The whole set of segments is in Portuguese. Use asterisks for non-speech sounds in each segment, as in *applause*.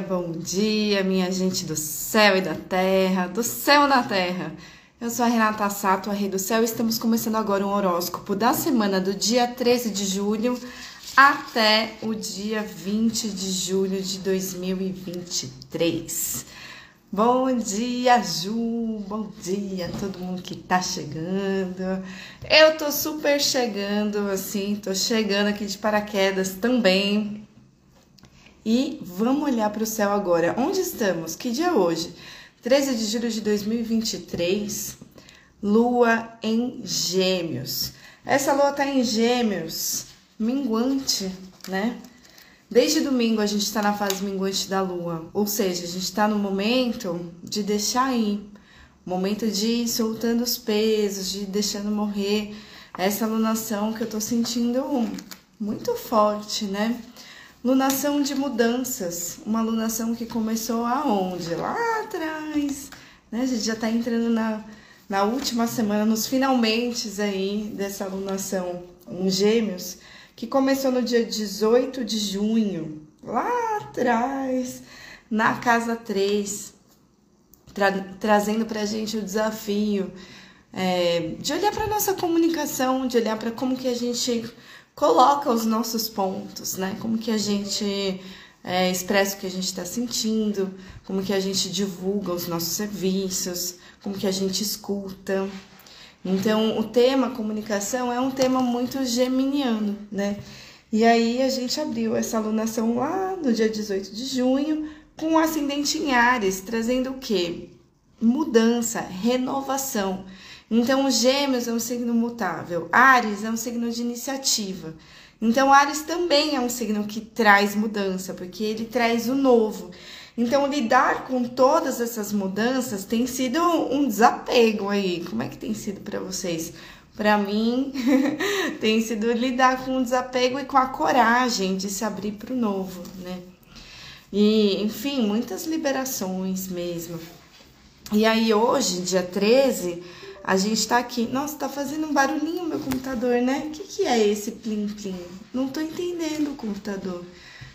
bom dia, minha gente do céu e da terra, do céu na terra. Eu sou a Renata Sato, a Rei do Céu, e estamos começando agora um horóscopo da semana do dia 13 de julho até o dia 20 de julho de 2023. Bom dia, Ju! Bom dia a todo mundo que tá chegando. Eu tô super chegando, assim, tô chegando aqui de paraquedas também. E vamos olhar para o céu agora. Onde estamos? Que dia é hoje? 13 de julho de 2023, lua em Gêmeos. Essa lua tá em Gêmeos, minguante, né? Desde domingo a gente está na fase minguante da lua, ou seja, a gente está no momento de deixar ir, momento de ir soltando os pesos, de ir deixando morrer essa lunação que eu tô sentindo muito forte, né? Lunação de mudanças, uma lunação que começou aonde? Lá atrás, né? A gente já tá entrando na, na última semana, nos finalmente aí dessa lunação em Gêmeos, que começou no dia 18 de junho, lá atrás, na casa 3, tra trazendo pra gente o desafio é, de olhar para nossa comunicação, de olhar para como que a gente coloca os nossos pontos, né? Como que a gente é, expressa o que a gente está sentindo, como que a gente divulga os nossos serviços, como que a gente escuta. Então, o tema comunicação é um tema muito geminiano, né? E aí a gente abriu essa alunação lá no dia 18 de junho com o ascendente em Ares, trazendo o quê? Mudança, renovação. Então, Gêmeos é um signo mutável, Ares é um signo de iniciativa. Então, Ares também é um signo que traz mudança, porque ele traz o novo. Então, lidar com todas essas mudanças tem sido um desapego aí. Como é que tem sido para vocês? para mim *laughs* tem sido lidar com o desapego e com a coragem de se abrir para o novo, né? E, enfim, muitas liberações mesmo. E aí hoje, dia 13, a gente tá aqui. Nossa, tá fazendo um barulhinho meu computador, né? O que, que é esse plim-plim? Não tô entendendo o computador.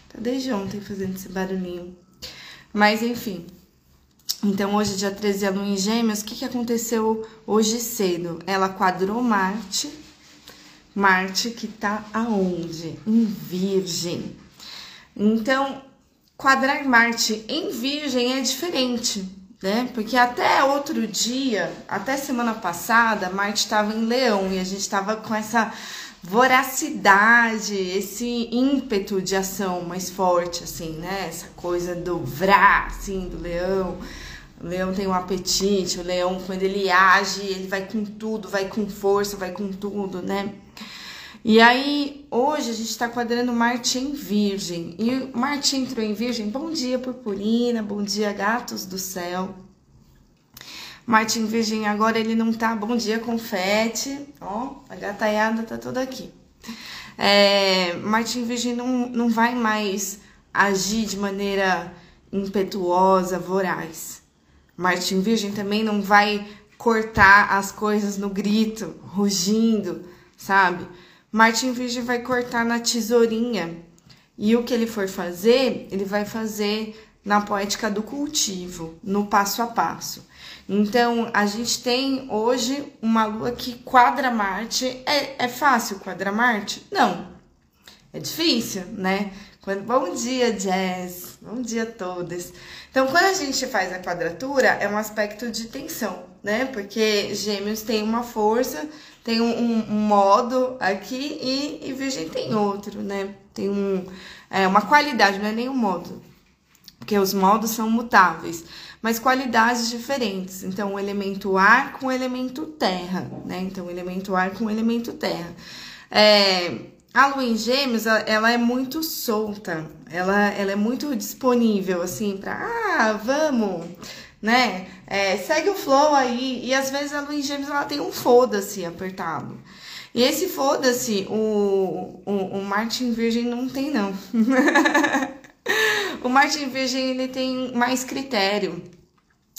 Tá desde ontem fazendo esse barulhinho. Mas enfim, então, hoje, dia 13, a lua em Gêmeos, o que, que aconteceu hoje cedo? Ela quadrou Marte, Marte que tá aonde? Em Virgem. Então, quadrar Marte em Virgem é diferente, né? Porque até outro dia, até semana passada, Marte estava em Leão e a gente estava com essa voracidade, esse ímpeto de ação mais forte, assim, né? Essa coisa do vrá, assim, do leão. O leão tem um apetite, o leão, quando ele age, ele vai com tudo, vai com força, vai com tudo, né? E aí, hoje a gente está quadrando Marte em Virgem. E Marte entrou em Virgem. Bom dia, purpurina. Bom dia, gatos do céu. Marte em Virgem agora ele não tá. Bom dia, confete. Ó, a gataiada tá toda aqui. É, Marte em Virgem não, não vai mais agir de maneira impetuosa, voraz. Martin Virgem também não vai cortar as coisas no grito, rugindo, sabe? Martin Virgem vai cortar na tesourinha. E o que ele for fazer, ele vai fazer na poética do cultivo, no passo a passo. Então, a gente tem hoje uma lua que quadra Marte. É, é fácil quadrar Marte? Não. É difícil, né? Quando, bom dia, Jazz. Bom dia a todos. Então, quando a gente faz a quadratura, é um aspecto de tensão, né? Porque gêmeos tem uma força, tem um, um, modo aqui e, e, virgem tem outro, né? Tem um, é, uma qualidade, não é nem um modo. Porque os modos são mutáveis, mas qualidades diferentes. Então, o elemento ar com o elemento terra, né? Então, o elemento ar com o elemento terra. É, a lua em gêmeos, ela é muito solta, ela, ela é muito disponível, assim, pra, ah, vamos, né? É, segue o flow aí. E às vezes a em gêmeos, ela tem um foda-se apertado. E esse foda-se, o, o, o Martin Virgem não tem, não. *laughs* o Martin Virgem, ele tem mais critério.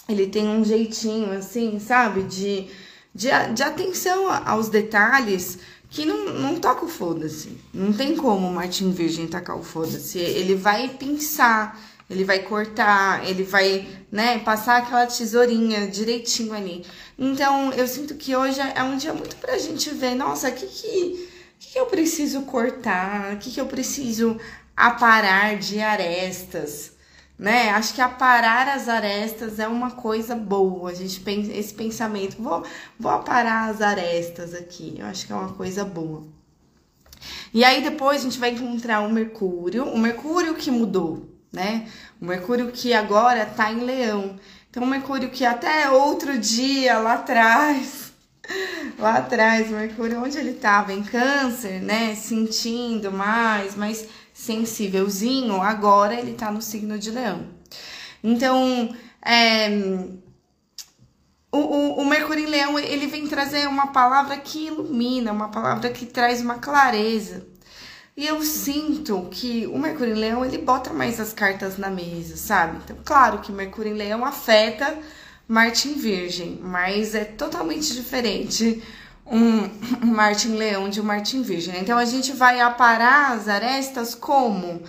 Ele tem um jeitinho, assim, sabe? De, de, de atenção aos detalhes que não, não toca o foda-se. Não tem como o Martin Virgem tacar o foda-se. Ele vai pinçar, ele vai cortar, ele vai, né, passar aquela tesourinha direitinho ali. Então, eu sinto que hoje é um dia muito pra gente ver, nossa, o que que, que que eu preciso cortar? O que que eu preciso aparar de arestas? né? Acho que aparar as arestas é uma coisa boa. A gente pensa esse pensamento, vou, vou aparar as arestas aqui. Eu acho que é uma coisa boa. E aí depois a gente vai encontrar o Mercúrio, o Mercúrio que mudou, né? O Mercúrio que agora tá em Leão. Então o Mercúrio que até outro dia lá atrás, *laughs* lá atrás, Mercúrio onde ele tava em Câncer, né? Sentindo mais, mas sensívelzinho, agora ele tá no signo de leão. Então, é, o, o, o, Mercúrio em Leão, ele vem trazer uma palavra que ilumina, uma palavra que traz uma clareza. E eu sinto que o Mercúrio em Leão, ele bota mais as cartas na mesa, sabe? Então, claro que Mercúrio em Leão afeta Marte em Virgem, mas é totalmente diferente um, Martin Leão de um Martin Virgem. Então a gente vai aparar as arestas como?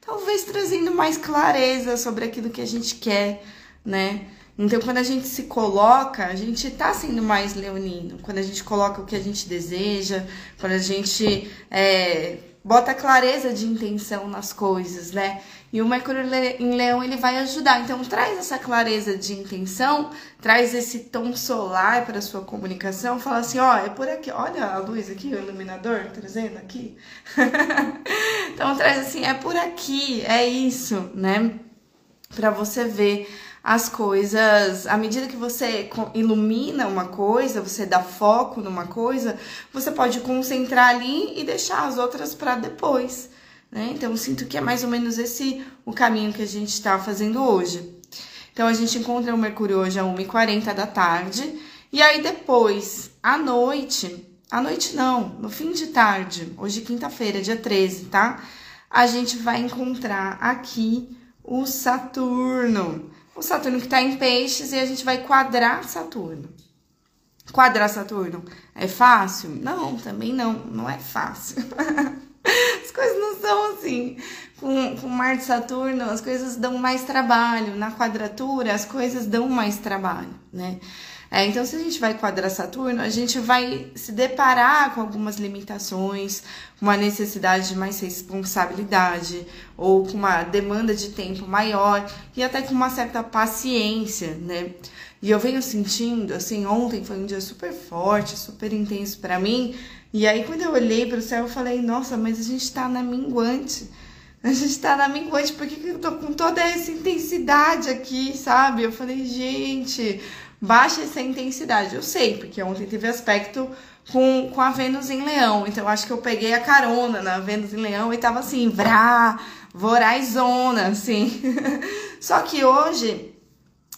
Talvez trazendo mais clareza sobre aquilo que a gente quer, né? Então, quando a gente se coloca, a gente tá sendo mais leonino. Quando a gente coloca o que a gente deseja, quando a gente é, bota clareza de intenção nas coisas, né? E o Mercúrio em Leão ele vai ajudar. Então traz essa clareza de intenção, traz esse tom solar para sua comunicação. Fala assim, ó, é por aqui. Olha a luz aqui, o iluminador trazendo aqui. *laughs* Então traz assim, é por aqui, é isso, né? Para você ver as coisas, à medida que você ilumina uma coisa, você dá foco numa coisa, você pode concentrar ali e deixar as outras para depois, né? Então, sinto que é mais ou menos esse o caminho que a gente está fazendo hoje. Então, a gente encontra o Mercúrio hoje às 1h40 da tarde, e aí depois, à noite, à noite não, no fim de tarde, hoje quinta-feira, dia 13, tá? A gente vai encontrar aqui o Saturno o Saturno que está em peixes e a gente vai quadrar Saturno. Quadrar Saturno é fácil? Não, também não, não é fácil. *laughs* as coisas não são assim. Com, com Marte e Saturno, as coisas dão mais trabalho. Na quadratura, as coisas dão mais trabalho, né? É, então, se a gente vai quadrar Saturno, a gente vai se deparar com algumas limitações, uma necessidade de mais responsabilidade, ou com uma demanda de tempo maior, e até com uma certa paciência, né? E eu venho sentindo, assim, ontem foi um dia super forte, super intenso para mim, e aí quando eu olhei para o céu, eu falei, nossa, mas a gente tá na minguante. *laughs* A gente tá na minguante, por que, que eu tô com toda essa intensidade aqui, sabe? Eu falei, gente, baixa essa intensidade. Eu sei, porque ontem teve aspecto com, com a Vênus em Leão. Então, acho que eu peguei a carona na Vênus em Leão e tava assim, vrá, vorazona, assim. *laughs* Só que hoje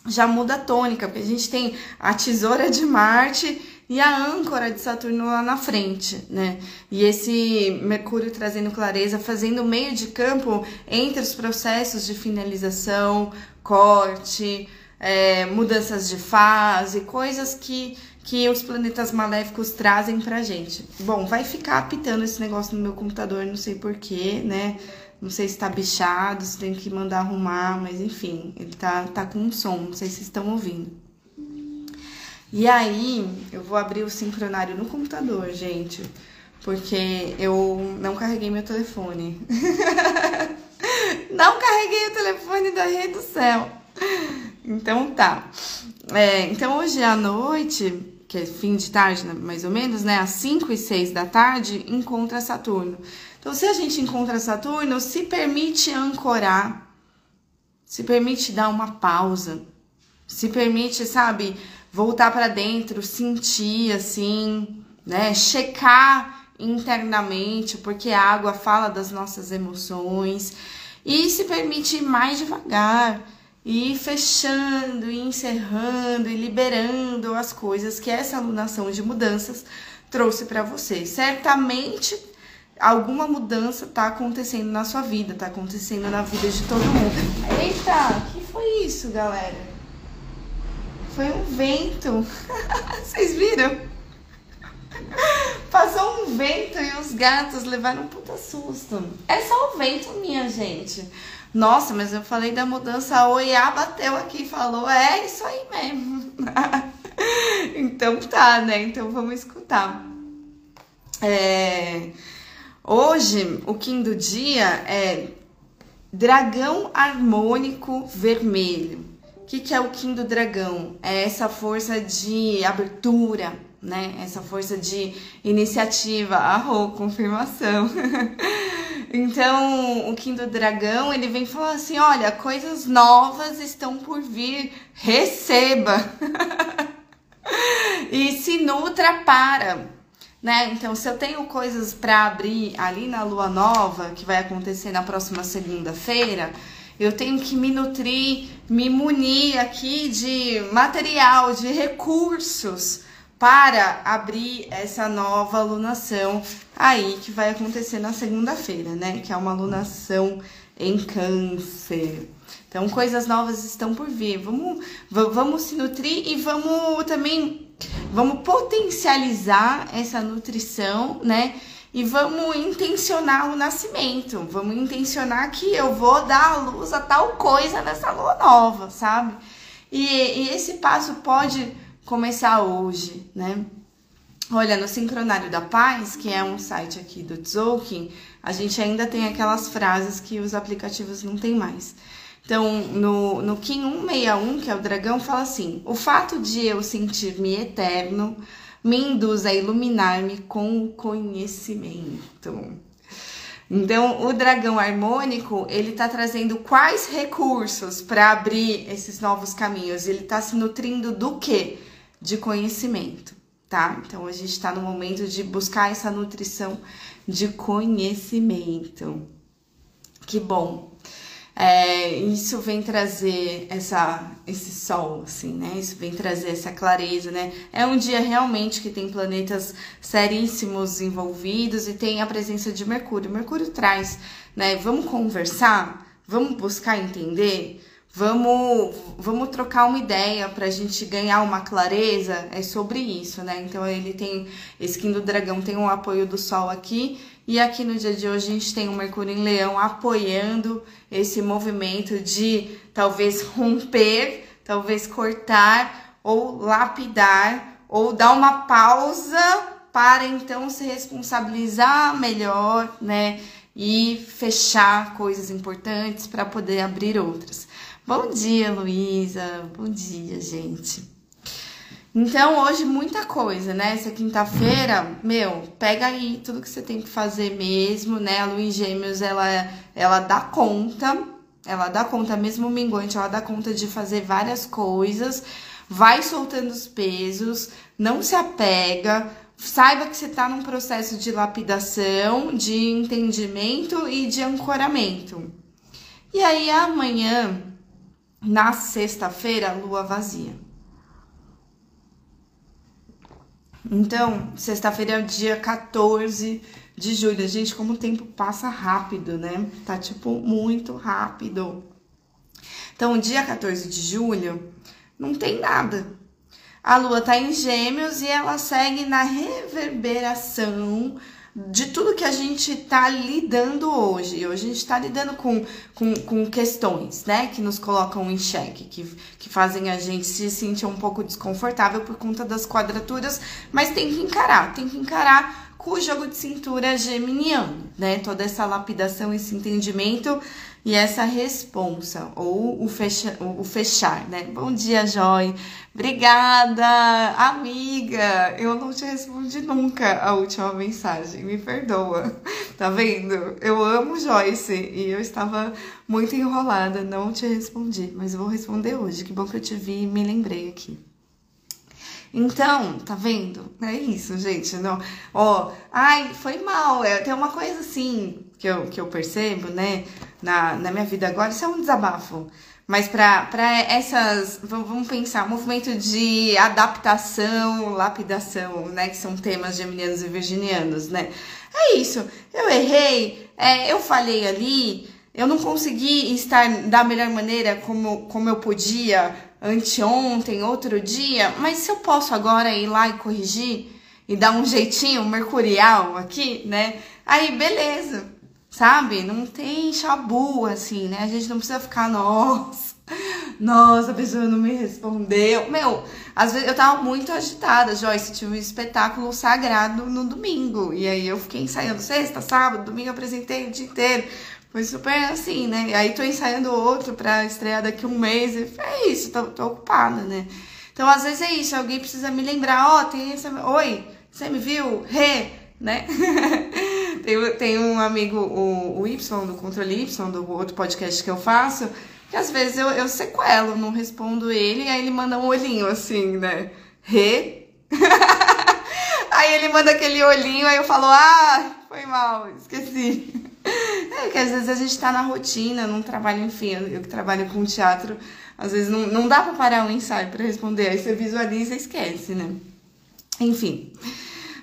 já muda a tônica, porque a gente tem a tesoura de Marte e a âncora de Saturno lá na frente, né? E esse Mercúrio trazendo clareza, fazendo meio de campo entre os processos de finalização, corte, é, mudanças de fase, coisas que, que os planetas maléficos trazem pra gente. Bom, vai ficar apitando esse negócio no meu computador, não sei porquê, né? Não sei se tá bichado, se tem que mandar arrumar, mas enfim, ele tá, tá com um som, não sei se estão ouvindo. E aí, eu vou abrir o sincronário no computador, gente, porque eu não carreguei meu telefone. *laughs* não carreguei o telefone da rede do céu. Então tá. É, então hoje à noite, que é fim de tarde, né, mais ou menos, né? Às 5 e 6 da tarde, encontra Saturno. Então, se a gente encontra Saturno, se permite ancorar, se permite dar uma pausa, se permite, sabe, voltar para dentro, sentir assim, né? Checar internamente, porque a água fala das nossas emoções e se permite ir mais devagar e fechando, e encerrando e liberando as coisas que essa alunação de mudanças trouxe para você. Certamente alguma mudança está acontecendo na sua vida, está acontecendo na vida de todo mundo. Eita, que foi isso, galera? Foi um vento. *laughs* Vocês viram? Passou um vento e os gatos levaram um puta susto. É só o vento, minha gente. Nossa, mas eu falei da mudança, a bateu aqui e falou, é isso aí mesmo. *laughs* então tá, né? Então vamos escutar. É... Hoje, o Kim do dia é dragão harmônico vermelho. O que, que é o Kim do dragão? É essa força de abertura, né? Essa força de iniciativa. Arro, confirmação. *laughs* Então, o Kim do Dragão, ele vem falando assim, olha, coisas novas estão por vir, receba. *laughs* e se nutra para, né? Então, se eu tenho coisas para abrir ali na lua nova, que vai acontecer na próxima segunda-feira, eu tenho que me nutrir, me munir aqui de material, de recursos para abrir essa nova alunação aí que vai acontecer na segunda-feira, né? Que é uma alunação em câncer. Então, coisas novas estão por vir. Vamos, vamos se nutrir e vamos também vamos potencializar essa nutrição, né? E vamos intencionar o nascimento. Vamos intencionar que eu vou dar a luz a tal coisa nessa lua nova, sabe? E, e esse passo pode começar hoje, né? Olha, no Sincronário da Paz, que é um site aqui do Tzolk'in, a gente ainda tem aquelas frases que os aplicativos não tem mais. Então, no, no Kim 161, que é o dragão, fala assim: o fato de eu sentir-me eterno me induz a iluminar-me com o conhecimento. Então, o dragão harmônico, ele tá trazendo quais recursos para abrir esses novos caminhos? Ele tá se nutrindo do quê? De conhecimento, tá? Então, a gente está no momento de buscar essa nutrição de conhecimento. Que bom. É, isso vem trazer essa, esse sol, assim, né? Isso vem trazer essa clareza, né? É um dia realmente que tem planetas seríssimos envolvidos e tem a presença de Mercúrio. Mercúrio traz, né? Vamos conversar, vamos buscar entender, vamos, vamos trocar uma ideia para a gente ganhar uma clareza. É sobre isso, né? Então ele tem, skin do dragão tem um apoio do Sol aqui e aqui no dia de hoje a gente tem o Mercúrio em Leão apoiando esse movimento de talvez romper, talvez cortar ou lapidar ou dar uma pausa para então se responsabilizar melhor, né? E fechar coisas importantes para poder abrir outras. Bom dia, Luísa. Bom dia, gente. Então, hoje muita coisa, né? Essa quinta-feira, meu, pega aí tudo que você tem que fazer mesmo, né? A Luiz Gêmeos, ela, ela dá conta, ela dá conta, mesmo minguante, ela dá conta de fazer várias coisas, vai soltando os pesos, não se apega, saiba que você tá num processo de lapidação, de entendimento e de ancoramento. E aí, amanhã, na sexta-feira, lua vazia. Então, sexta-feira é o dia 14 de julho. Gente, como o tempo passa rápido, né? Tá tipo muito rápido. Então, dia 14 de julho não tem nada. A lua tá em Gêmeos e ela segue na reverberação de tudo que a gente está lidando hoje. Hoje a gente está lidando com, com, com, questões, né, que nos colocam em xeque, que, que fazem a gente se sentir um pouco desconfortável por conta das quadraturas, mas tem que encarar, tem que encarar com o jogo de cintura geminiano, né, toda essa lapidação, esse entendimento e essa responsa, ou o, fecha, o fechar, né? Bom dia, Joy. Obrigada, amiga. Eu não te respondi nunca a última mensagem, me perdoa. Tá vendo? Eu amo Joyce e eu estava muito enrolada, não te respondi, mas vou responder hoje. Que bom que eu te vi e me lembrei aqui. Então, tá vendo? É isso, gente. Não, ó, ai, foi mal. É, tem uma coisa assim que eu, que eu percebo, né, na, na minha vida agora, isso é um desabafo. Mas para essas, vamos pensar, movimento de adaptação, lapidação, né, que são temas geminianos e virginianos, né? É isso. Eu errei, é, eu falei ali, eu não consegui estar da melhor maneira como, como eu podia anteontem, outro dia, mas se eu posso agora ir lá e corrigir e dar um jeitinho mercurial aqui, né? Aí beleza, sabe? Não tem chabu assim, né? A gente não precisa ficar, nossa, nossa, a pessoa não me respondeu. Meu, às vezes eu tava muito agitada, Joyce, tive um espetáculo sagrado no domingo. E aí eu fiquei ensaiando sexta, sábado, domingo apresentei o dia inteiro. Foi super assim, né? Aí tô ensaiando outro pra estrear daqui um mês. E é isso, tô, tô ocupada, né? Então, às vezes é isso, alguém precisa me lembrar, ó, oh, tem essa. Oi, você me viu? Rê, né? *laughs* tem, tem um amigo, o, o Y, do Controle Y, do outro podcast que eu faço, que às vezes eu, eu sequelo, não respondo ele, e aí ele manda um olhinho assim, né? Rê. *laughs* aí ele manda aquele olhinho, aí eu falo, ah, foi mal, esqueci. É que às vezes a gente tá na rotina, não trabalho, enfim, eu que trabalho com teatro, às vezes não, não dá pra parar um ensaio para responder, aí você visualiza e esquece, né? Enfim.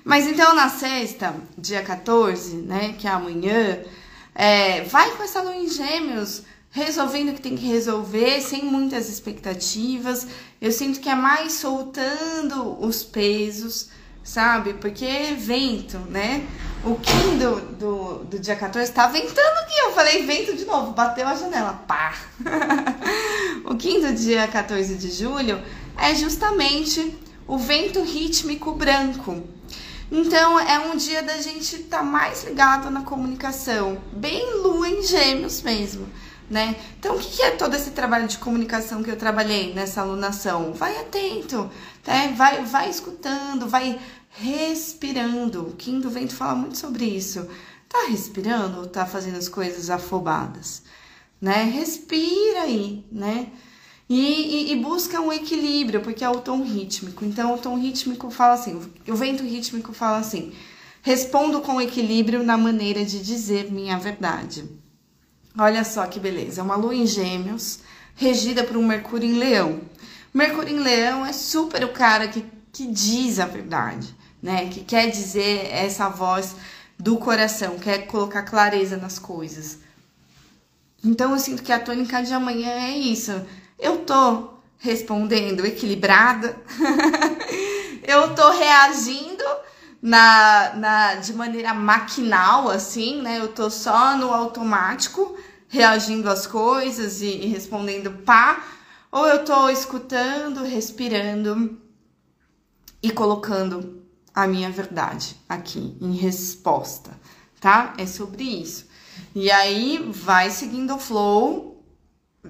Mas então na sexta, dia 14, né, que é amanhã, é, vai com essa lua em gêmeos, resolvendo o que tem que resolver, sem muitas expectativas. Eu sinto que é mais soltando os pesos, sabe? Porque é vento, né? O Kim do, do, do dia 14 tá ventando aqui. Eu falei vento de novo, bateu a janela, pá! *laughs* o Kim do dia 14 de julho é justamente o vento rítmico branco. Então é um dia da gente estar tá mais ligado na comunicação, bem lua em gêmeos mesmo. Né? Então, o que é todo esse trabalho de comunicação que eu trabalhei nessa alunação? Vai atento, né? vai, vai escutando, vai respirando. O Kim do Vento fala muito sobre isso. Tá respirando ou tá fazendo as coisas afobadas? Né? Respira aí, né? E, e, e, busca um equilíbrio, porque é o tom rítmico. Então, o tom rítmico fala assim: o vento rítmico fala assim: respondo com equilíbrio na maneira de dizer minha verdade. Olha só que beleza, uma lua em Gêmeos, regida por um Mercúrio em Leão. Mercúrio em Leão é super o cara que, que diz a verdade, né? Que quer dizer essa voz do coração, quer colocar clareza nas coisas. Então, eu sinto que a tônica de amanhã é isso eu tô respondendo equilibrada, *laughs* eu tô reagindo na, na, de maneira maquinal, assim, né? Eu tô só no automático, reagindo às coisas e, e respondendo pá, ou eu tô escutando, respirando e colocando a minha verdade aqui em resposta, tá? É sobre isso. E aí vai seguindo o flow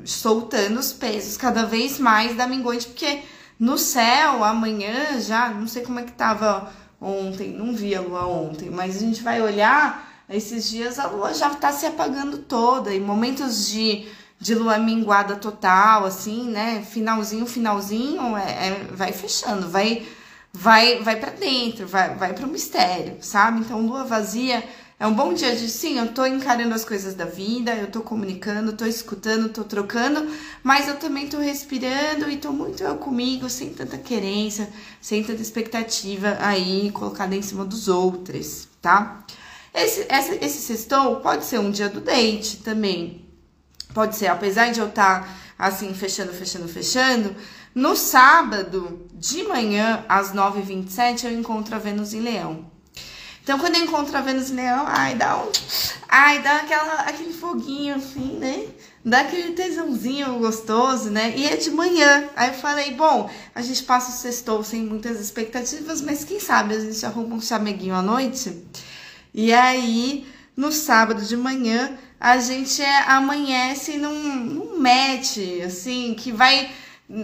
soltando os pesos cada vez mais da minguante, porque no céu, amanhã já, não sei como é que tava ontem, não vi a lua ontem, mas a gente vai olhar, esses dias a lua já tá se apagando toda, e momentos de, de lua minguada total, assim, né, finalzinho, finalzinho, é, é vai fechando, vai vai vai para dentro, vai vai para o mistério, sabe? Então lua vazia é um bom dia de sim, eu tô encarando as coisas da vida, eu tô comunicando, tô escutando, tô trocando, mas eu também tô respirando e tô muito eu comigo, sem tanta querência, sem tanta expectativa aí colocada em cima dos outros, tá? Esse, esse, esse sextou pode ser um dia do date também. Pode ser, apesar de eu estar tá, assim, fechando, fechando, fechando, no sábado de manhã, às 9h27, eu encontro a Vênus em Leão. Então, quando eu encontro a Vênus Leão, ai, dá um. Ai, dá aquela, aquele foguinho assim, né? Dá aquele tesãozinho gostoso, né? E é de manhã. Aí eu falei, bom, a gente passa o sextou sem muitas expectativas, mas quem sabe a gente arruma um chameguinho à noite. E aí, no sábado de manhã, a gente amanhece num, num match, assim, que vai.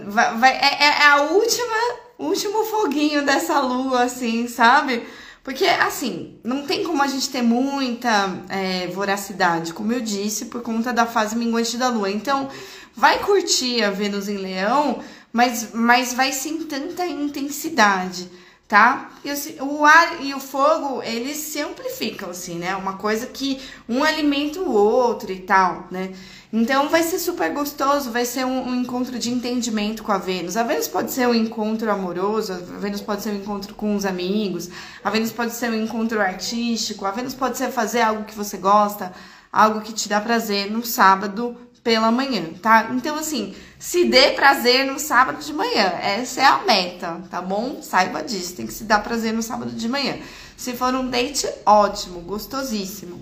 Vai, vai é, é a última, último foguinho dessa lua, assim, sabe? Porque, assim, não tem como a gente ter muita é, voracidade, como eu disse, por conta da fase minguante da lua. Então, vai curtir a Vênus em Leão, mas, mas vai sem tanta intensidade, tá? E assim, o ar e o fogo, eles se amplificam, assim, né? Uma coisa que um alimenta o outro e tal, né? Então vai ser super gostoso, vai ser um, um, encontro de entendimento com a Vênus. A Vênus pode ser um encontro amoroso, a Vênus pode ser um encontro com os amigos, a Vênus pode ser um encontro artístico, a Vênus pode ser fazer algo que você gosta, algo que te dá prazer no sábado pela manhã, tá? Então, assim, se dê prazer no sábado de manhã. Essa é a meta, tá bom? Saiba disso, tem que se dar prazer no sábado de manhã. Se for um date, ótimo, gostosíssimo.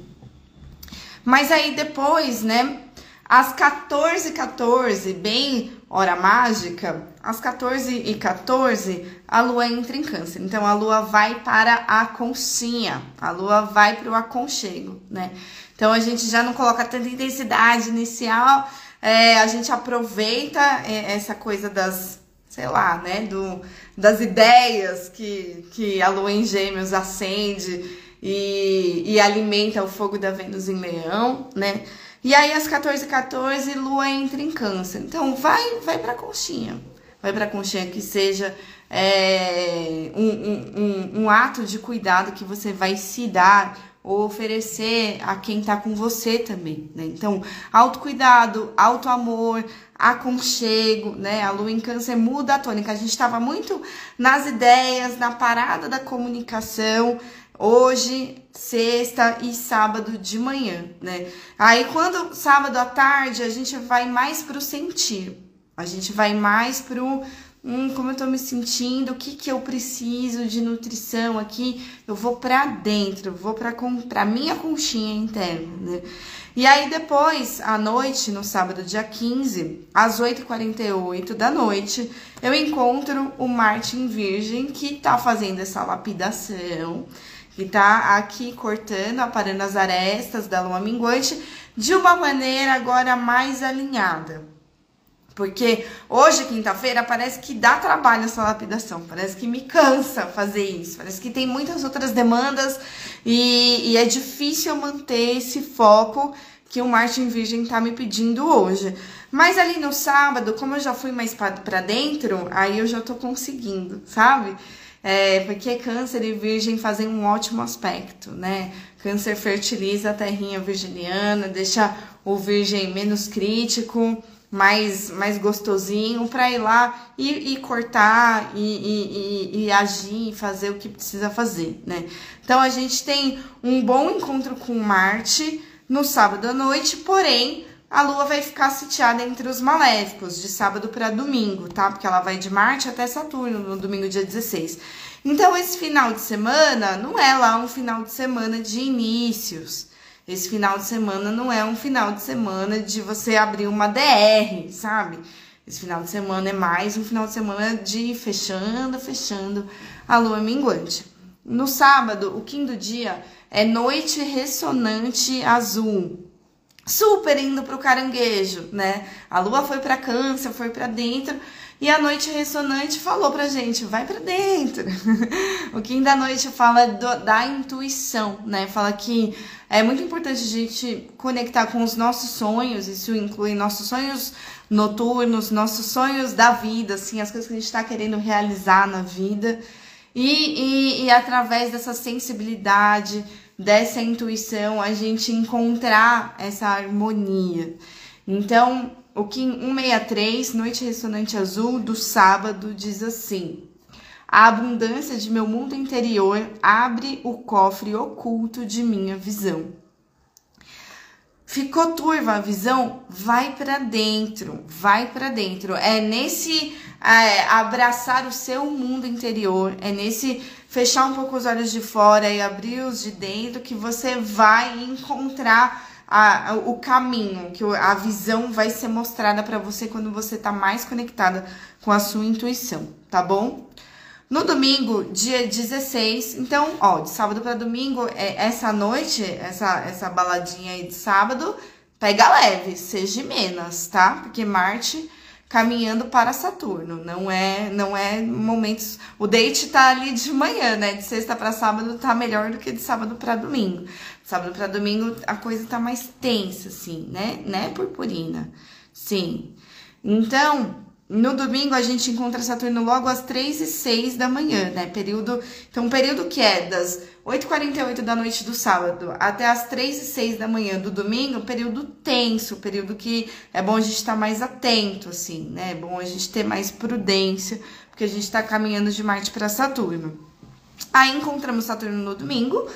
Mas aí depois, né, às 14h14, bem hora mágica, às 14h14, a lua entra em câncer. Então, a lua vai para a conchinha, a lua vai para o aconchego, né? Então, a gente já não coloca tanta intensidade inicial, é, a gente aproveita é, essa coisa das, sei lá, né, do, das ideias que, que a lua em gêmeos acende e, e alimenta o fogo da Vênus em leão, né? E aí, às 14h14, 14, Lua entra em câncer. Então, vai, vai pra conchinha. Vai pra conchinha que seja é, um, um, um, um ato de cuidado que você vai se dar ou oferecer a quem tá com você também, né? Então, autocuidado, autoamor, aconchego, né? A lua em câncer muda a tônica. A gente estava muito nas ideias, na parada da comunicação, hoje, sexta e sábado de manhã, né? Aí quando sábado à tarde a gente vai mais pro sentir. A gente vai mais pro hum, como eu tô me sentindo, o que que eu preciso de nutrição aqui, eu vou para dentro, vou para para minha conchinha interna, né? E aí depois, à noite, no sábado dia 15, às 8h48 da noite, eu encontro o Martin Virgem que tá fazendo essa lapidação que tá aqui cortando, aparando as arestas da lua minguante de uma maneira agora mais alinhada. Porque hoje, quinta-feira, parece que dá trabalho essa lapidação, parece que me cansa fazer isso, parece que tem muitas outras demandas e, e é difícil manter esse foco que o Martin Virgem tá me pedindo hoje. Mas ali no sábado, como eu já fui mais para dentro, aí eu já tô conseguindo, sabe? É, porque câncer e virgem fazem um ótimo aspecto, né? Câncer fertiliza a terrinha virginiana, deixa o virgem menos crítico, mais, mais gostosinho para ir lá e, e cortar e, e, e, agir e fazer o que precisa fazer, né? Então a gente tem um bom encontro com Marte no sábado à noite, porém a Lua vai ficar sitiada entre os maléficos de sábado para domingo, tá? Porque ela vai de Marte até Saturno no domingo, dia 16. Então, esse final de semana não é lá um final de semana de inícios esse final de semana não é um final de semana de você abrir uma DR, sabe? Esse final de semana é mais um final de semana de fechando, fechando a lua minguante. No sábado, o quinto dia é noite ressonante azul. Super indo pro caranguejo, né? A lua foi para câncer, foi para dentro e a noite ressonante falou pra gente, vai para dentro. *laughs* o Kim da noite fala do, da intuição, né? Fala que é muito importante a gente conectar com os nossos sonhos, isso inclui nossos sonhos noturnos, nossos sonhos da vida, assim, as coisas que a gente está querendo realizar na vida. E, e, e através dessa sensibilidade, dessa intuição, a gente encontrar essa harmonia. Então, o Kim 163, Noite Ressonante Azul, do sábado, diz assim: A abundância de meu mundo interior abre o cofre oculto de minha visão. Ficou turva a visão? Vai para dentro, vai para dentro. É nesse é, abraçar o seu mundo interior, é nesse fechar um pouco os olhos de fora e abrir os de dentro que você vai encontrar a, a, o caminho, que a visão vai ser mostrada para você quando você tá mais conectada com a sua intuição, tá bom? No domingo, dia 16, então, ó, de sábado para domingo, é, essa noite, essa, essa baladinha aí de sábado, pega leve, seja menos, tá? Porque Marte caminhando para Saturno. Não é, não é momentos. O date tá ali de manhã, né? De sexta para sábado tá melhor do que de sábado para domingo. Sábado para domingo a coisa tá mais tensa, assim, né? Né, purpurina? Sim. Então, no domingo a gente encontra Saturno logo às 3 e 6 da manhã, né? Período, então, período que é das 8h48 da noite do sábado até as 3 e 6 da manhã do domingo, período tenso, período que é bom a gente estar tá mais atento, assim, né? É bom a gente ter mais prudência, porque a gente está caminhando de Marte para Saturno. Aí encontramos Saturno no domingo,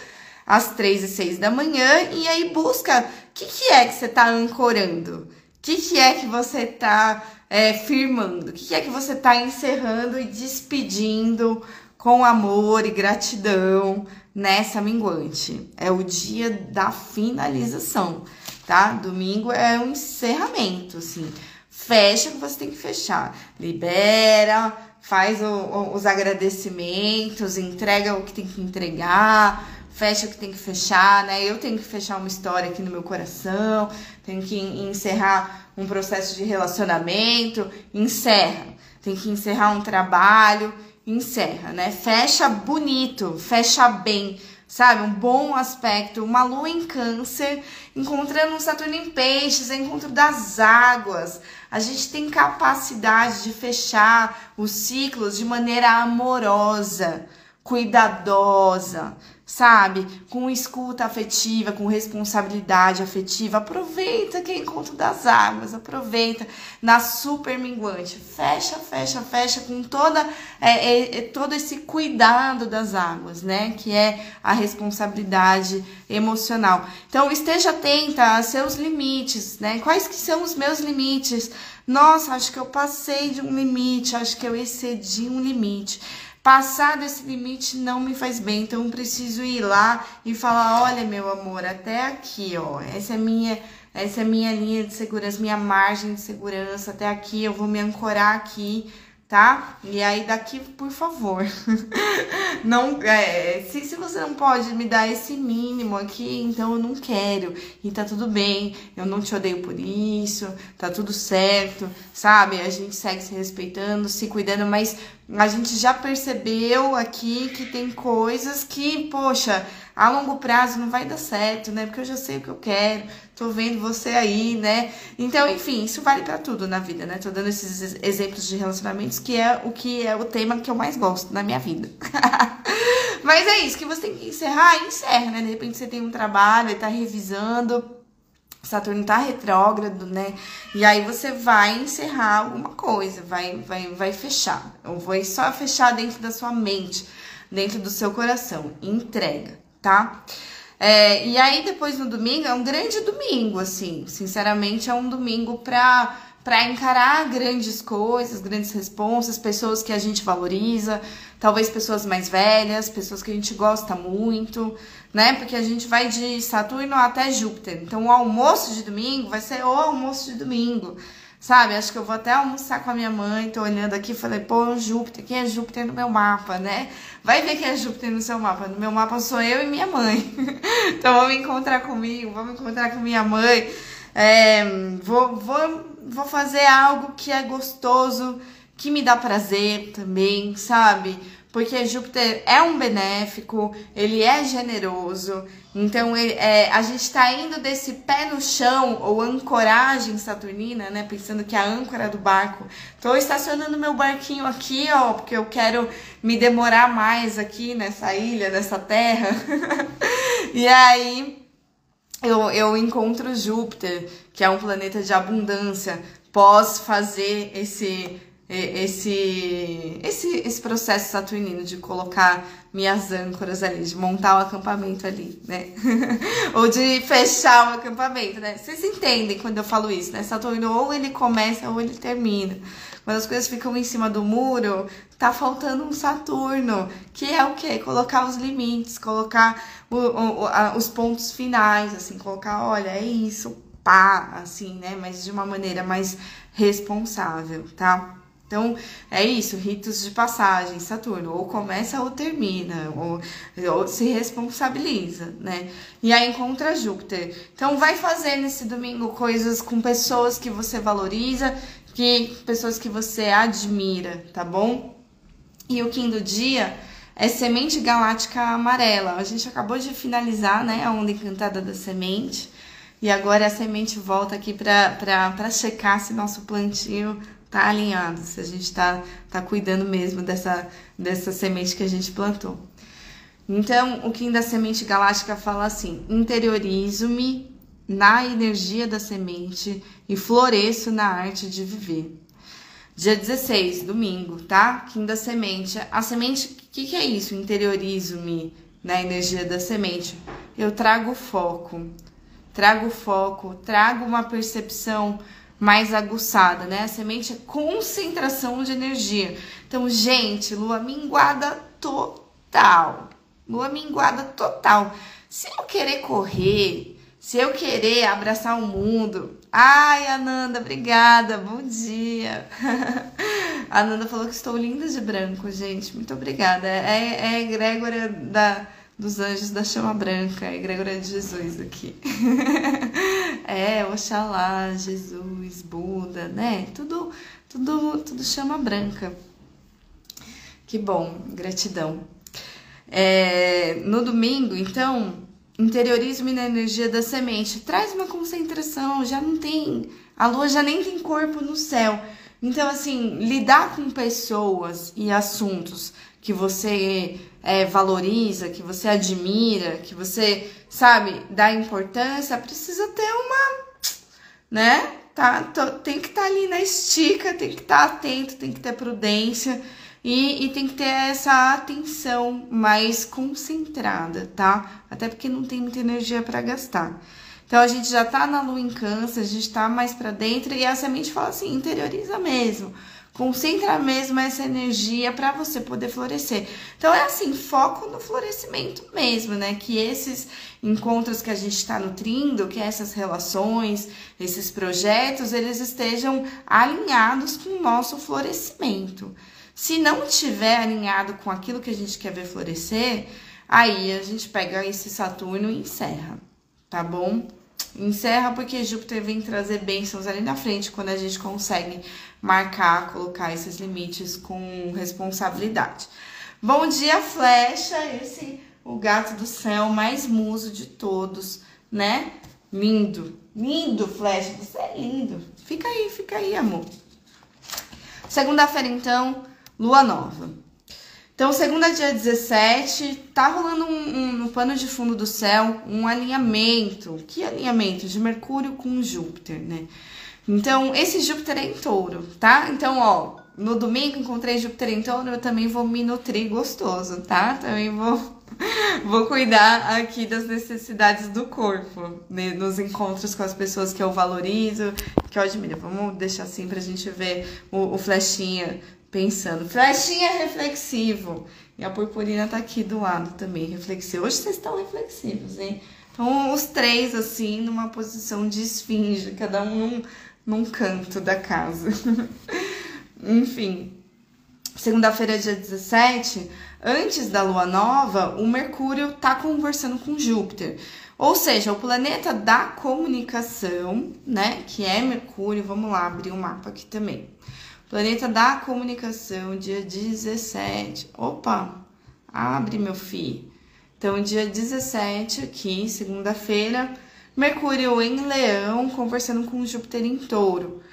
às 3 e 6 da manhã, e aí busca o que, que é que você está ancorando, o que, que é que você está é, firmando, o que, é que você está encerrando e despedindo com amor e gratidão nessa minguante. É o dia da finalização, tá? Domingo é um encerramento, assim. Fecha o que você tem que fechar. Libera, faz o, os agradecimentos, entrega o que tem que entregar, fecha o que tem que fechar, né? Eu tenho que fechar uma história aqui no meu coração, tenho que encerrar um processo de relacionamento, encerra. Tem que encerrar um trabalho, encerra, né? Fecha bonito, fecha bem, sabe? Um bom aspecto, uma lua em câncer, encontrando um Saturno em peixes, encontro das águas. A gente tem capacidade de fechar os ciclos de maneira amorosa, cuidadosa, sabe? Com escuta afetiva, com responsabilidade afetiva. Aproveita que é encontro das águas, aproveita na super minguante. Fecha, fecha, fecha com toda é, é, é, todo esse cuidado das águas, né? Que é a responsabilidade emocional. Então esteja atenta a seus limites, né? Quais que são os meus limites? Nossa, acho que eu passei de um limite, acho que eu excedi um limite. Passar desse limite não me faz bem, então eu preciso ir lá e falar: olha, meu amor, até aqui, ó, essa é minha. Essa é minha linha de segurança, minha margem de segurança. Até aqui eu vou me ancorar aqui tá? E aí daqui, por favor, *laughs* não, é, se, se você não pode me dar esse mínimo aqui, então eu não quero. E tá tudo bem, eu não te odeio por isso, tá tudo certo, sabe? A gente segue se respeitando, se cuidando, mas a gente já percebeu aqui que tem coisas que, poxa, a longo prazo não vai dar certo, né? Porque eu já sei o que eu quero, tô vendo você aí, né? Então, enfim, isso vale para tudo na vida, né? Tô dando esses exemplos de relacionamentos que é o que é o tema que eu mais gosto na minha vida. *laughs* Mas é isso, que você tem que encerrar, encerra, né? De repente você tem um trabalho e tá revisando Saturno tá retrógrado, né? E aí você vai encerrar alguma coisa, vai, vai, vai fechar. Ou vai só fechar dentro da sua mente, dentro do seu coração. Entrega, tá? É, e aí depois no domingo é um grande domingo, assim. Sinceramente, é um domingo pra para encarar grandes coisas, grandes responsas, pessoas que a gente valoriza, talvez pessoas mais velhas, pessoas que a gente gosta muito, né? Porque a gente vai de Saturno até Júpiter. Então o almoço de domingo vai ser o almoço de domingo. Sabe, acho que eu vou até almoçar com a minha mãe, tô olhando aqui falei, pô, Júpiter, quem é Júpiter no meu mapa, né? Vai ver quem é Júpiter no seu mapa. No meu mapa sou eu e minha mãe. *laughs* então vamos encontrar comigo, vamos encontrar com minha mãe. É, vou, vou vou fazer algo que é gostoso, que me dá prazer também, sabe? Porque Júpiter é um benéfico, ele é generoso, então ele, é, a gente está indo desse pé no chão ou ancoragem saturnina, né? Pensando que é a âncora do barco. Tô estacionando meu barquinho aqui, ó, porque eu quero me demorar mais aqui nessa ilha, nessa terra. *laughs* e aí eu, eu encontro Júpiter, que é um planeta de abundância, pós fazer esse esse, esse, esse processo saturnino de colocar minhas âncoras ali, de montar o acampamento ali, né? *laughs* ou de fechar o acampamento, né? Vocês entendem quando eu falo isso, né? Saturno ou ele começa ou ele termina. Quando as coisas ficam em cima do muro, tá faltando um Saturno, que é o quê? Colocar os limites, colocar o, o, a, os pontos finais, assim, colocar, olha, é isso, pá, assim, né? Mas de uma maneira mais responsável, tá? Então, é isso, ritos de passagem, Saturno, ou começa ou termina, ou, ou, se responsabiliza, né? E aí encontra Júpiter. Então, vai fazer nesse domingo coisas com pessoas que você valoriza, que pessoas que você admira, tá bom? E o quinto dia é semente galáctica amarela. A gente acabou de finalizar, né, a onda encantada da semente. E agora a semente volta aqui para checar se nosso plantio tá alinhado, se a gente está tá cuidando mesmo dessa, dessa semente que a gente plantou. Então, o Kim da semente galáctica fala assim: interiorizo-me na energia da semente e floresço na arte de viver. Dia 16, domingo, tá? Kim da semente. A semente, o que, que é isso? Interiorizo-me na energia da semente. Eu trago foco, trago foco, trago uma percepção mais aguçada, né? A semente é concentração de energia. Então, gente, lua minguada total. Lua minguada total. Se eu querer correr, se eu querer abraçar o mundo. Ai, Ananda, obrigada. Bom dia. A *laughs* Ananda falou que estou linda de branco, gente. Muito obrigada. É, é egrégora da dos anjos da chama branca, a egrégora de Jesus aqui. *laughs* é, Oxalá, Jesus, Buda, né? Tudo, tudo, tudo chama branca. Que bom, gratidão. É, no domingo, então, interiorismo na energia da semente. Traz uma concentração, já não tem. A lua já nem tem corpo no céu. Então, assim, lidar com pessoas e assuntos que você é, valoriza, que você admira, que você, sabe, dá importância, precisa ter uma, né? Tá, tô, tem que estar tá ali na estica, tem que estar tá atento, tem que ter prudência e, e tem que ter essa atenção mais concentrada, tá? Até porque não tem muita energia para gastar. Então a gente já tá na lua em câncer, a gente tá mais para dentro e a semente fala assim, interioriza mesmo Concentra mesmo essa energia para você poder florescer. Então é assim, foco no florescimento mesmo, né? Que esses encontros que a gente está nutrindo, que essas relações, esses projetos, eles estejam alinhados com o nosso florescimento. Se não estiver alinhado com aquilo que a gente quer ver florescer, aí a gente pega esse Saturno e encerra, tá bom? Encerra porque Júpiter vem trazer bênçãos ali na frente quando a gente consegue marcar, colocar esses limites com responsabilidade. Bom dia, Flecha, esse o gato do céu mais muso de todos, né? Lindo, lindo, Flecha, você é lindo. Fica aí, fica aí, amor. Segunda-feira, então, lua nova. Então, segunda dia 17, tá rolando um, um, no pano de fundo do céu um alinhamento. Que alinhamento? De Mercúrio com Júpiter, né? Então, esse Júpiter é em touro, tá? Então, ó, no domingo encontrei Júpiter em touro, eu também vou me nutrir gostoso, tá? Também vou, *laughs* vou cuidar aqui das necessidades do corpo, né? nos encontros com as pessoas que eu valorizo, que eu admiro. Vamos deixar assim pra gente ver o, o flechinha pensando. Flechinha reflexivo. E a purpurina tá aqui do lado também, reflexivo. Hoje vocês estão reflexivos, hein? Então, os três, assim, numa posição de esfinge, cada um num, num canto da casa. *laughs* Enfim, segunda-feira, dia 17, antes da lua nova, o Mercúrio tá conversando com Júpiter. Ou seja, o planeta da comunicação, né? Que é Mercúrio, vamos lá abrir o um mapa aqui também. Planeta da comunicação, dia 17. Opa, abre meu filho. Então, dia 17 aqui, segunda-feira, Mercúrio em Leão, conversando com Júpiter em Touro.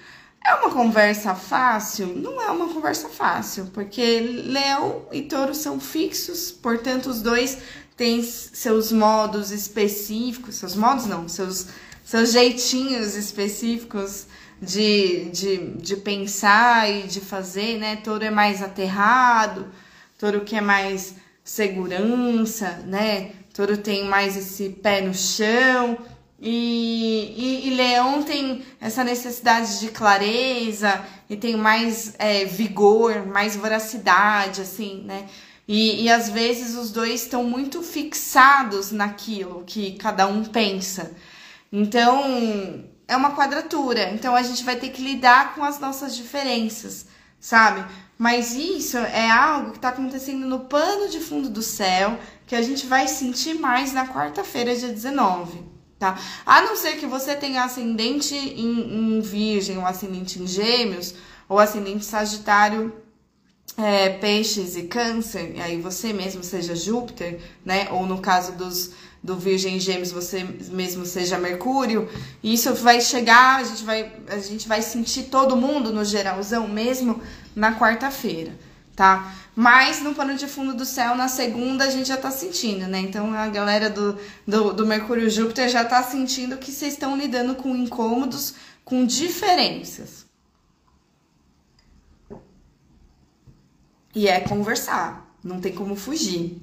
É uma conversa fácil? Não é uma conversa fácil, porque Leão e Touro são fixos, portanto, os dois têm seus modos específicos, seus modos não, seus, seus jeitinhos específicos de, de, de pensar e de fazer, né? Touro é mais aterrado, Touro quer mais segurança, né? Touro tem mais esse pé no chão. E, e, e, Leão tem essa necessidade de clareza e tem mais é, vigor, mais voracidade, assim, né? E, e às vezes os dois estão muito fixados naquilo que cada um pensa. Então é uma quadratura. Então a gente vai ter que lidar com as nossas diferenças, sabe? Mas isso é algo que está acontecendo no pano de fundo do céu que a gente vai sentir mais na quarta-feira, dia 19 tá? A não ser que você tenha ascendente em, em virgem, ou ascendente em gêmeos, ou ascendente sagitário, é, peixes e câncer, e aí você mesmo seja Júpiter, né? Ou no caso dos do Virgem Gêmeos, você mesmo seja Mercúrio, e isso vai chegar, a gente vai, a gente vai sentir todo mundo no geralzão mesmo na quarta-feira tá? Mas no pano de fundo do céu, na segunda, a gente já tá sentindo, né? Então a galera do, do, do Mercúrio Júpiter já tá sentindo que vocês estão lidando com incômodos, com diferenças. E é conversar, não tem como fugir,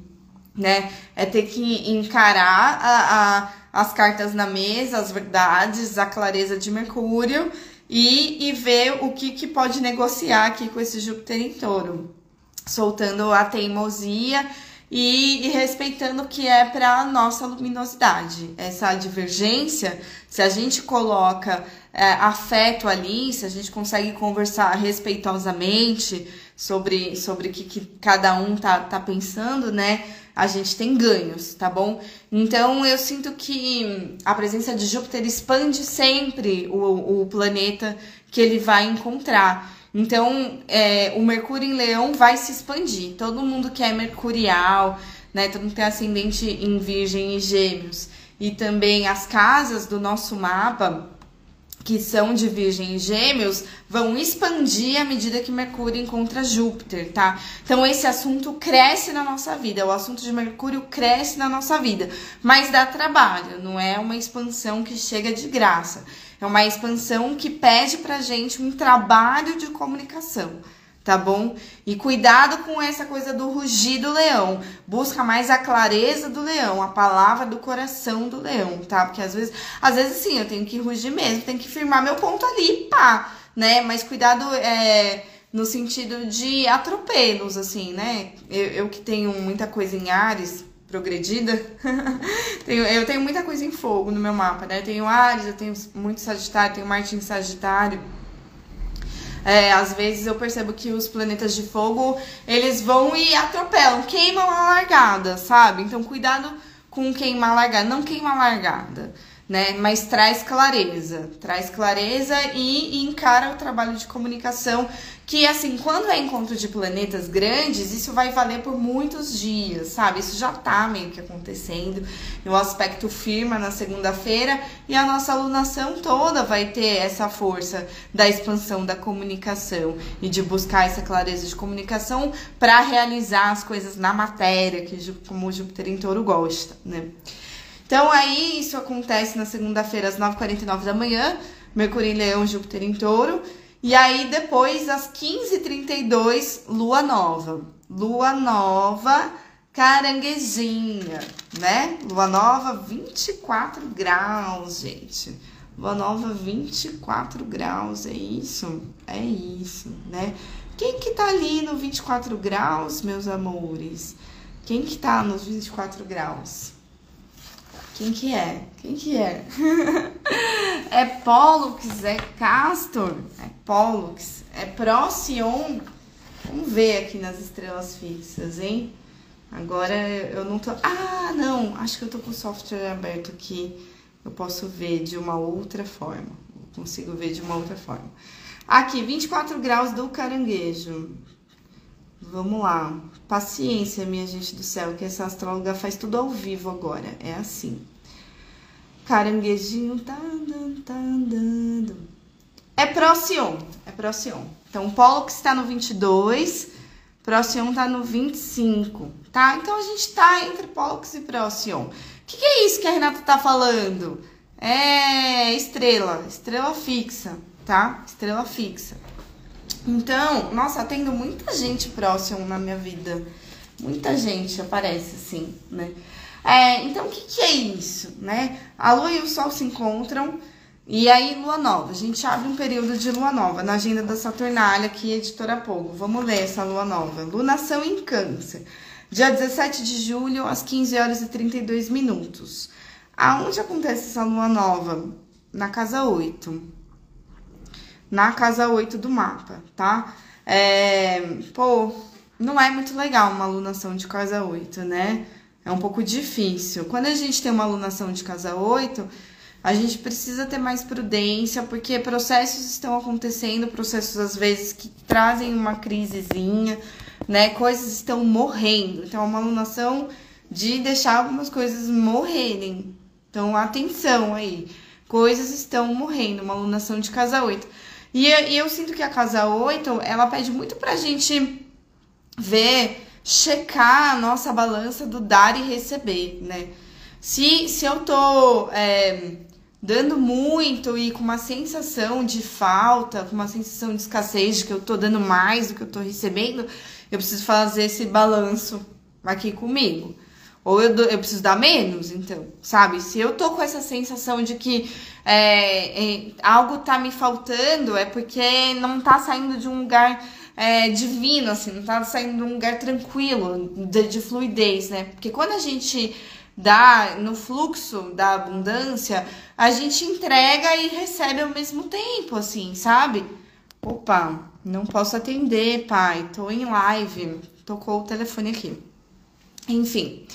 né? É ter que encarar a, a, as cartas na mesa, as verdades, a clareza de Mercúrio e, e ver o que, que pode negociar aqui com esse Júpiter em touro soltando a teimosia e, e respeitando o que é para a nossa luminosidade. Essa divergência, se a gente coloca é, afeto ali, se a gente consegue conversar respeitosamente sobre, sobre o que, que cada um tá, tá pensando, né? A gente tem ganhos, tá bom? Então eu sinto que a presença de Júpiter expande sempre o, o planeta que ele vai encontrar. Então, é, o Mercúrio em Leão vai se expandir. Todo mundo que é mercurial, né? Todo mundo tem ascendente em Virgem e Gêmeos. E também as casas do nosso mapa, que são de Virgem e Gêmeos, vão expandir à medida que Mercúrio encontra Júpiter, tá? Então esse assunto cresce na nossa vida, o assunto de Mercúrio cresce na nossa vida, mas dá trabalho, não é uma expansão que chega de graça. É uma expansão que pede pra gente um trabalho de comunicação, tá bom? E cuidado com essa coisa do rugir do leão. Busca mais a clareza do leão, a palavra do coração do leão, tá? Porque às vezes, às vezes sim, eu tenho que rugir mesmo, tenho que firmar meu ponto ali, pá, né? Mas cuidado é no sentido de atropelos, assim, né? Eu, eu que tenho muita coisa em Ares, progredida, *laughs* tenho, eu tenho muita coisa em fogo no meu mapa, né? Eu tenho Ares, eu tenho muito Sagitário, tenho Marte em Sagitário. É, às vezes eu percebo que os planetas de fogo, eles vão e atropelam, queimam a largada, sabe? Então cuidado com queimar a largada, não queima a largada né? Mas traz clareza, traz clareza e, e, encara o trabalho de comunicação. Que assim, quando é encontro de planetas grandes, isso vai valer por muitos dias, sabe? Isso já tá meio que acontecendo. O aspecto firma na segunda-feira e a nossa alunação toda vai ter essa força da expansão da comunicação e de buscar essa clareza de comunicação para realizar as coisas na matéria, que como Júpiter em Touro gosta, né? Então aí isso acontece na segunda-feira às 9h49 da manhã, Mercúrio em Leão, Júpiter em Touro. E aí depois às 15h32, Lua Nova. Lua Nova, caranguejinha, né? Lua Nova, 24 graus, gente. Lua Nova, 24 graus, é isso? É isso, né? Quem que tá ali no 24 graus, meus amores? Quem que tá nos 24 graus? Quem que é? Quem que é? *laughs* é Pollux? É Castor? É Pollux? É Procyon? Vamos ver aqui nas estrelas fixas, hein? Agora eu não tô. Ah, não! Acho que eu tô com o software aberto aqui. Eu posso ver de uma outra forma. Eu consigo ver de uma outra forma. Aqui, 24 graus do caranguejo. Vamos lá. Paciência, minha gente do céu, que essa astróloga faz tudo ao vivo agora. É assim. Caranguejinho tá andando, tá andando. É Procyon, é Procyon. Então, Pollux está no 22, Procyon tá no 25, tá? Então, a gente tá entre Pollux e Procyon. O que, que é isso que a Renata tá falando? É estrela, estrela fixa, tá? Estrela fixa. Então, nossa, atendo muita gente próxima na minha vida. Muita gente aparece assim, né? É, então, o que, que é isso, né? A Lua e o Sol se encontram e aí Lua Nova. A gente abre um período de Lua Nova na agenda da Saturnália aqui, editora Pogo. Vamos ler essa Lua Nova. Lunação em Câncer. Dia 17 de julho, às 15 horas e 32 minutos. Aonde acontece essa Lua Nova? Na casa 8 na casa 8 do mapa, tá? É, pô, não é muito legal uma alunação de casa 8, né? É um pouco difícil. Quando a gente tem uma alunação de casa 8, a gente precisa ter mais prudência, porque processos estão acontecendo, processos às vezes que trazem uma crisezinha, né? Coisas estão morrendo. Então, é uma alunação de deixar algumas coisas morrerem. Então, atenção aí. Coisas estão morrendo, uma alunação de casa 8. E, e eu sinto que a casa 8, ela pede muito pra gente ver, checar a nossa balança do dar e receber, né? Se, se eu tô é, dando muito e com uma sensação de falta, com uma sensação de escassez, de que eu tô dando mais do que eu tô recebendo, eu preciso fazer esse balanço aqui comigo. Ou eu, eu preciso dar menos, então, sabe? Se eu tô com essa sensação de que é, é, algo tá me faltando, é porque não tá saindo de um lugar é, divino, assim, não tá saindo de um lugar tranquilo, de, de fluidez, né? Porque quando a gente dá no fluxo da abundância, a gente entrega e recebe ao mesmo tempo, assim, sabe? Opa, não posso atender, pai, tô em live, tocou o telefone aqui. Enfim.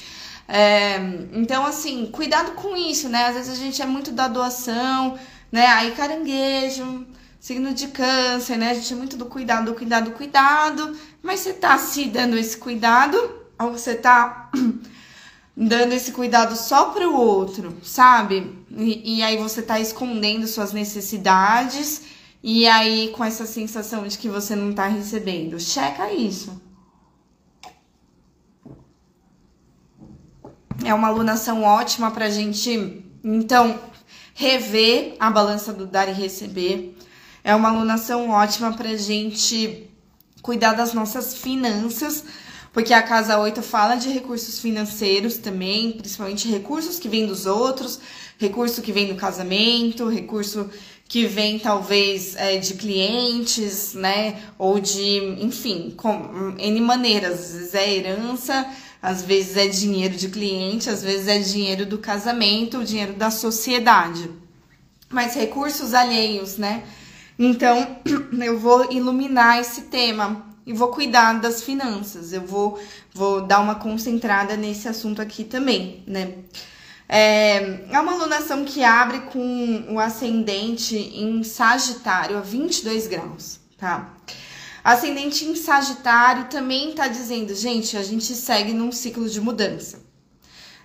É, então, assim, cuidado com isso, né? Às vezes a gente é muito da doação, né? Aí caranguejo, signo de câncer, né? A gente é muito do cuidado, do cuidado, do cuidado. Mas você tá se dando esse cuidado ou você tá *clears throat* dando esse cuidado só para o outro, sabe? E, e aí você tá escondendo suas necessidades e aí com essa sensação de que você não tá recebendo. Checa isso. É uma alunação ótima para a gente, então, rever a balança do dar e receber. É uma alunação ótima para a gente cuidar das nossas finanças, porque a casa 8 fala de recursos financeiros também, principalmente recursos que vêm dos outros, recurso que vem do casamento, recurso que vem talvez é, de clientes, né? Ou de, enfim, com N maneiras. Às vezes é herança, às vezes é dinheiro de cliente, às vezes é dinheiro do casamento, o dinheiro da sociedade. Mas recursos alheios, né? Então, *clears throat* eu vou iluminar esse tema e vou cuidar das finanças. Eu vou, vou dar uma concentrada nesse assunto aqui também, né? É, é uma alunação que abre com o ascendente em Sagitário a 22 graus, tá? Ascendente em Sagitário também tá dizendo, gente, a gente segue num ciclo de mudança.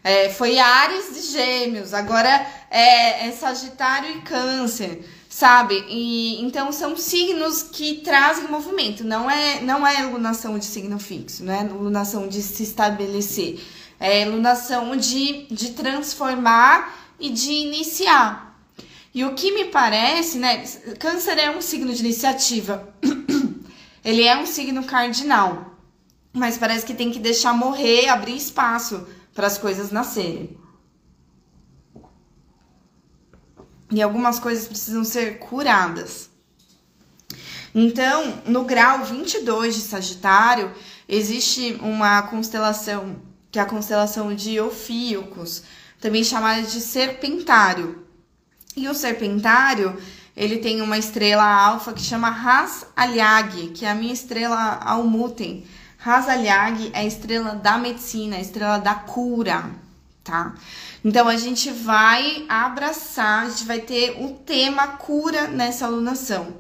É, foi Ares de Gêmeos, agora é, é Sagitário e Câncer, sabe? E então são signos que trazem movimento, não é não é alunação de signo fixo, não é alunação de se estabelecer é, lunação de, de transformar e de iniciar. E o que me parece, né? Câncer é um signo de iniciativa. *clears throat* Ele é um signo cardinal. Mas parece que tem que deixar morrer, abrir espaço para as coisas nascerem. E algumas coisas precisam ser curadas. Então, no grau 22 de Sagitário, existe uma constelação que é a constelação de Ofíocos, também chamada de Serpentário. E o Serpentário, ele tem uma estrela alfa que chama Ras Aliag, que é a minha estrela Almuten. Ras Aliag é a estrela da medicina, a estrela da cura, tá? Então a gente vai abraçar, a gente vai ter o tema cura nessa alunação.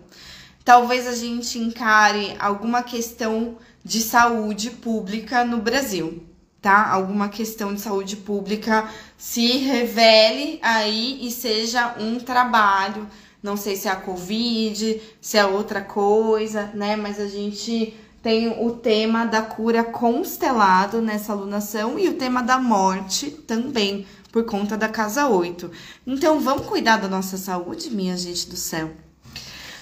Talvez a gente encare alguma questão de saúde pública no Brasil tá? Alguma questão de saúde pública se revele aí e seja um trabalho. Não sei se é a Covid, se é outra coisa, né? Mas a gente tem o tema da cura constelado nessa alunação e o tema da morte também, por conta da casa 8. Então, vamos cuidar da nossa saúde, minha gente do céu.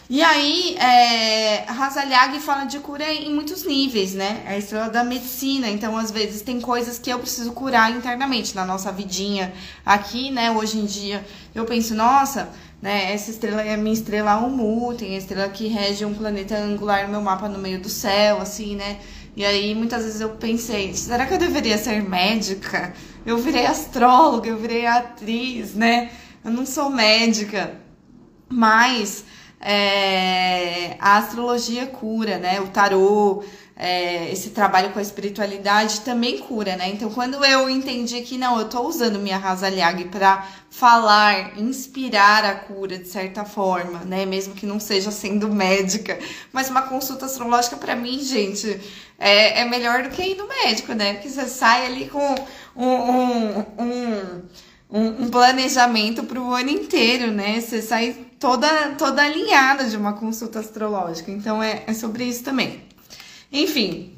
E aí, é, fala de cura em muitos níveis, né? É a estrela da medicina, então às vezes tem coisas que eu preciso curar internamente na nossa vidinha aqui, né? Hoje em dia eu penso, nossa, né? Essa estrela é a minha estrela Umu, tem a estrela que rege um planeta angular no meu mapa no meio do céu, assim, né? E aí muitas vezes eu pensei, será que eu deveria ser médica? Eu virei astróloga, eu virei atriz, né? Eu não sou médica, mas é, a astrologia cura, né? O tarô, é, esse trabalho com a espiritualidade também cura, né? Então, quando eu entendi que não, eu tô usando minha Rasa Liag para falar, inspirar a cura de certa forma, né? Mesmo que não seja sendo médica, mas uma consulta astrológica para mim, gente, é, é melhor do que ir no médico, né? Porque você sai ali com um, um, um um, um planejamento para o ano inteiro, né? Você sai toda, toda alinhada de uma consulta astrológica. Então é, é sobre isso também. Enfim,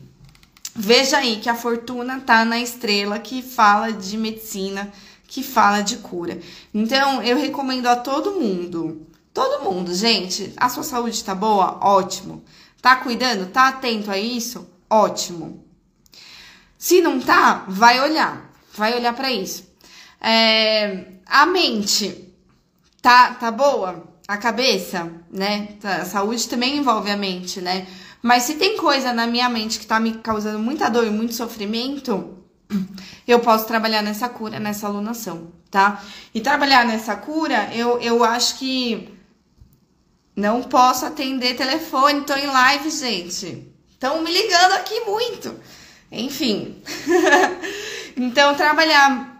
veja aí que a fortuna tá na estrela que fala de medicina, que fala de cura. Então eu recomendo a todo mundo, todo mundo, gente, a sua saúde tá boa? Ótimo. Tá cuidando? Tá atento a isso? Ótimo. Se não tá, vai olhar. Vai olhar para isso. É, a mente tá, tá boa? A cabeça, né? A saúde também envolve a mente, né? Mas se tem coisa na minha mente que tá me causando muita dor e muito sofrimento, *clears throat* eu posso trabalhar nessa cura, nessa alunação, tá? E trabalhar nessa cura, eu, eu acho que não posso atender telefone, tô em live, gente. Estão me ligando aqui muito. Enfim. *laughs* então, trabalhar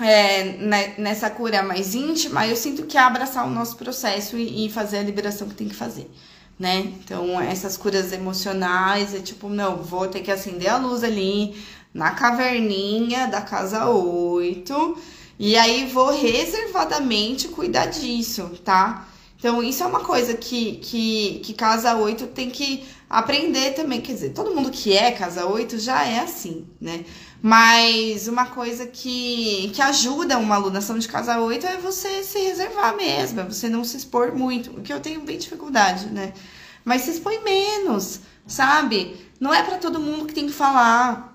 é, nessa cura mais íntima, eu sinto que é abraçar o nosso processo e, e, fazer a liberação que tem que fazer, né? Então, essas curas emocionais é tipo, não, vou ter que acender a luz ali na caverninha da casa 8 e aí vou reservadamente cuidar disso, tá? Então, isso é uma coisa que, que, que casa 8 tem que aprender também. Quer dizer, todo mundo que é casa 8 já é assim, né? Mas uma coisa que, que ajuda uma alunação de casa 8 é você se reservar mesmo, é você não se expor muito, o que eu tenho bem dificuldade, né? Mas se expõe menos, sabe? Não é para todo mundo que tem que falar.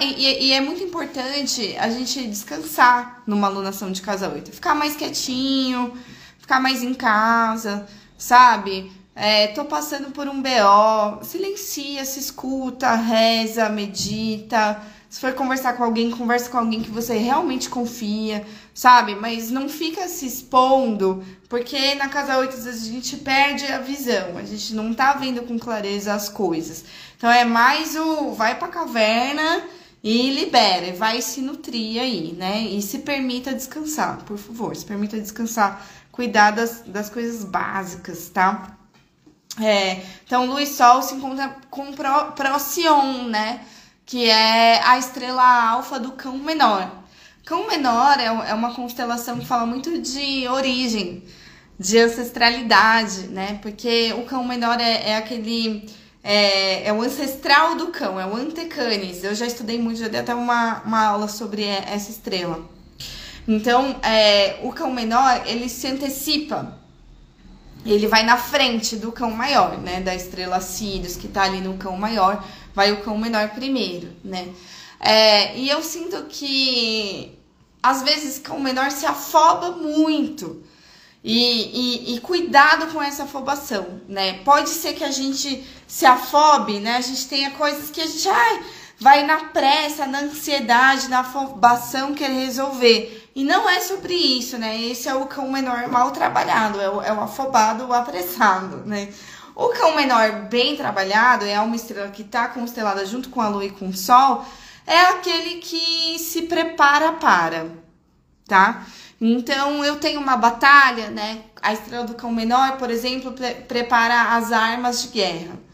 E, é muito importante a gente descansar numa alunação de casa 8. Ficar mais quietinho, ficar mais em casa, sabe? É, tô passando por um BO, silencia, se escuta, reza, medita. Se for conversar com alguém, conversa com alguém que você realmente confia, sabe? Mas não fica se expondo, porque na casa 8 às vezes a gente perde a visão, a gente não tá vendo com clareza as coisas. Então é mais o vai pra caverna e libera, vai se nutrir aí, né? E se permita descansar, por favor, se permita descansar, cuidar das, das coisas básicas, tá? É, então, e Sol se encontra com Pro, Procyon, né? Que é a estrela alfa do cão menor. Cão menor é, é uma constelação que fala muito de origem, de ancestralidade, né? Porque o cão menor é, é aquele. É, é, o ancestral do cão, é o antecanis. Eu já estudei muito, já dei até uma, uma aula sobre essa estrela. Então, é, o cão menor, ele se antecipa ele vai na frente do cão maior, né? Da estrela Sirius, que tá ali no cão maior, vai o cão menor primeiro, né? É, e eu sinto que às vezes cão menor se afoba muito. E, e, e, cuidado com essa afobação, né? Pode ser que a gente se afobe, né? A gente tenha coisas que a gente ai, vai na pressa, na ansiedade, na afobação querer resolver. E não é sobre isso, né? Esse é o cão menor mal trabalhado, é o, é o afobado, o apressado, né? O cão menor bem trabalhado é uma estrela que está constelada junto com a lua e com o sol, é aquele que se prepara para, tá? Então eu tenho uma batalha, né? A estrela do cão menor, por exemplo, pre prepara as armas de guerra.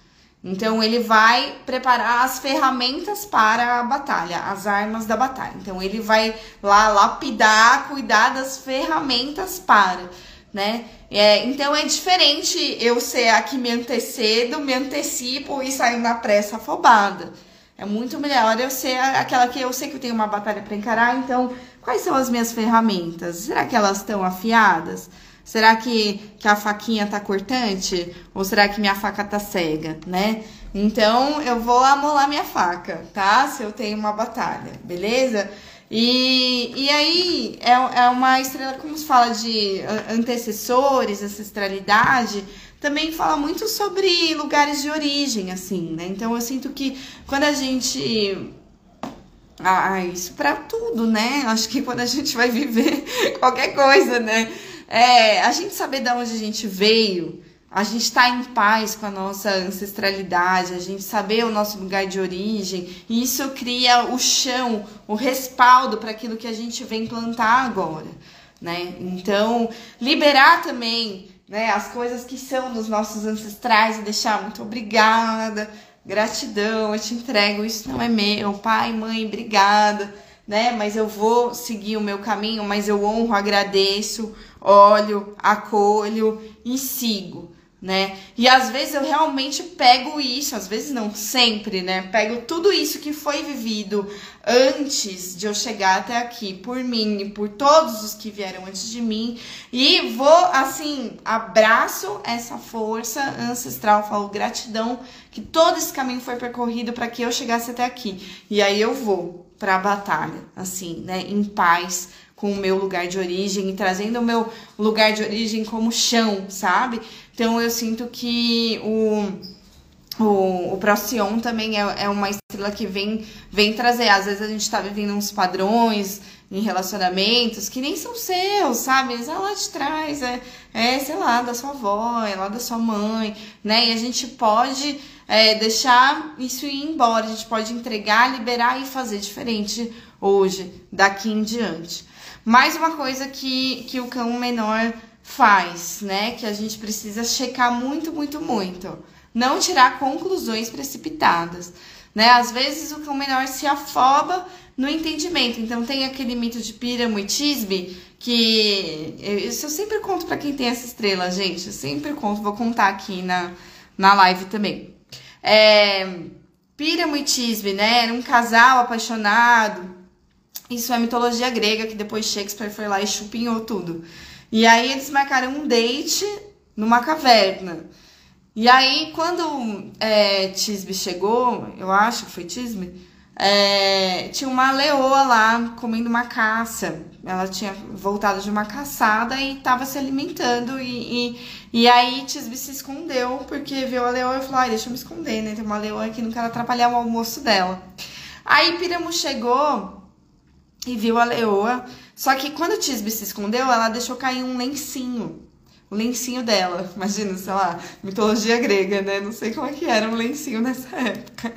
Então ele vai preparar as ferramentas para a batalha, as armas da batalha. Então ele vai lá lapidar, cuidar das ferramentas para, né? É, então é diferente eu ser a que me antecedo, me antecipo e saio na pressa afobada. É muito melhor eu ser aquela que eu sei que eu tenho uma batalha para encarar, então quais são as minhas ferramentas? Será que elas estão afiadas? Será que, que a faquinha tá cortante? Ou será que minha faca tá cega, né? Então eu vou amolar minha faca, tá? Se eu tenho uma batalha, beleza? E, e aí é, é uma estrela, como se fala de antecessores, ancestralidade, também fala muito sobre lugares de origem, assim, né? Então eu sinto que quando a gente ah, isso para tudo, né? Acho que quando a gente vai viver *laughs* qualquer coisa, né? É, a gente saber de onde a gente veio, a gente estar tá em paz com a nossa ancestralidade, a gente saber o nosso lugar de origem, e isso cria o chão, o respaldo para aquilo que a gente vem plantar agora, né? Então, liberar também, né, as coisas que são dos nossos ancestrais e deixar muito obrigada, gratidão, eu te entrego, isso não é meu, pai, mãe, obrigada, né? Mas eu vou seguir o meu caminho, mas eu honro, agradeço olho, acolho e sigo, né? E às vezes eu realmente pego isso, às vezes não, sempre, né? Pego tudo isso que foi vivido antes de eu chegar até aqui, por mim e por todos os que vieram antes de mim, e vou assim, abraço essa força ancestral, falo gratidão que todo esse caminho foi percorrido para que eu chegasse até aqui. E aí eu vou para a batalha, assim, né, em paz, com o meu lugar de origem e trazendo o meu lugar de origem como chão, sabe? Então eu sinto que o, o, o Procyon também é, é uma estrela que vem, vem trazer. Às vezes a gente tá vivendo uns padrões em relacionamentos que nem são seus, sabe? É lá de trás, é, é, sei lá, da sua avó, é lá da sua mãe, né? E a gente pode é, deixar isso ir embora, a gente pode entregar, liberar e fazer diferente hoje, daqui em diante. Mais uma coisa que, que o cão menor faz, né? Que a gente precisa checar muito, muito, muito. Não tirar conclusões precipitadas. Né? Às vezes o cão menor se afoba no entendimento. Então tem aquele mito de Píramo e Tisbe que isso eu sempre conto para quem tem essa estrela, gente. Eu sempre conto, vou contar aqui na, na live também. É, Píramo e Tisbe, né? Era um casal apaixonado isso é mitologia grega, que depois Shakespeare foi lá e chupinhou tudo. E aí eles marcaram um date numa caverna. E aí, quando é, Tisbe chegou, eu acho que foi Tisbe, é, tinha uma leoa lá comendo uma caça. Ela tinha voltado de uma caçada e estava se alimentando. E, e, e aí Tisby se escondeu porque viu a leoa e falou: Ai, deixa eu me esconder, né? Tem uma leoa aqui, não quero atrapalhar o almoço dela. Aí Piramo chegou e viu a leoa. Só que quando Tisby se escondeu, ela deixou cair um lencinho o lencinho dela. Imagina, sei lá, mitologia grega, né? Não sei como é que era um lencinho nessa *laughs* época.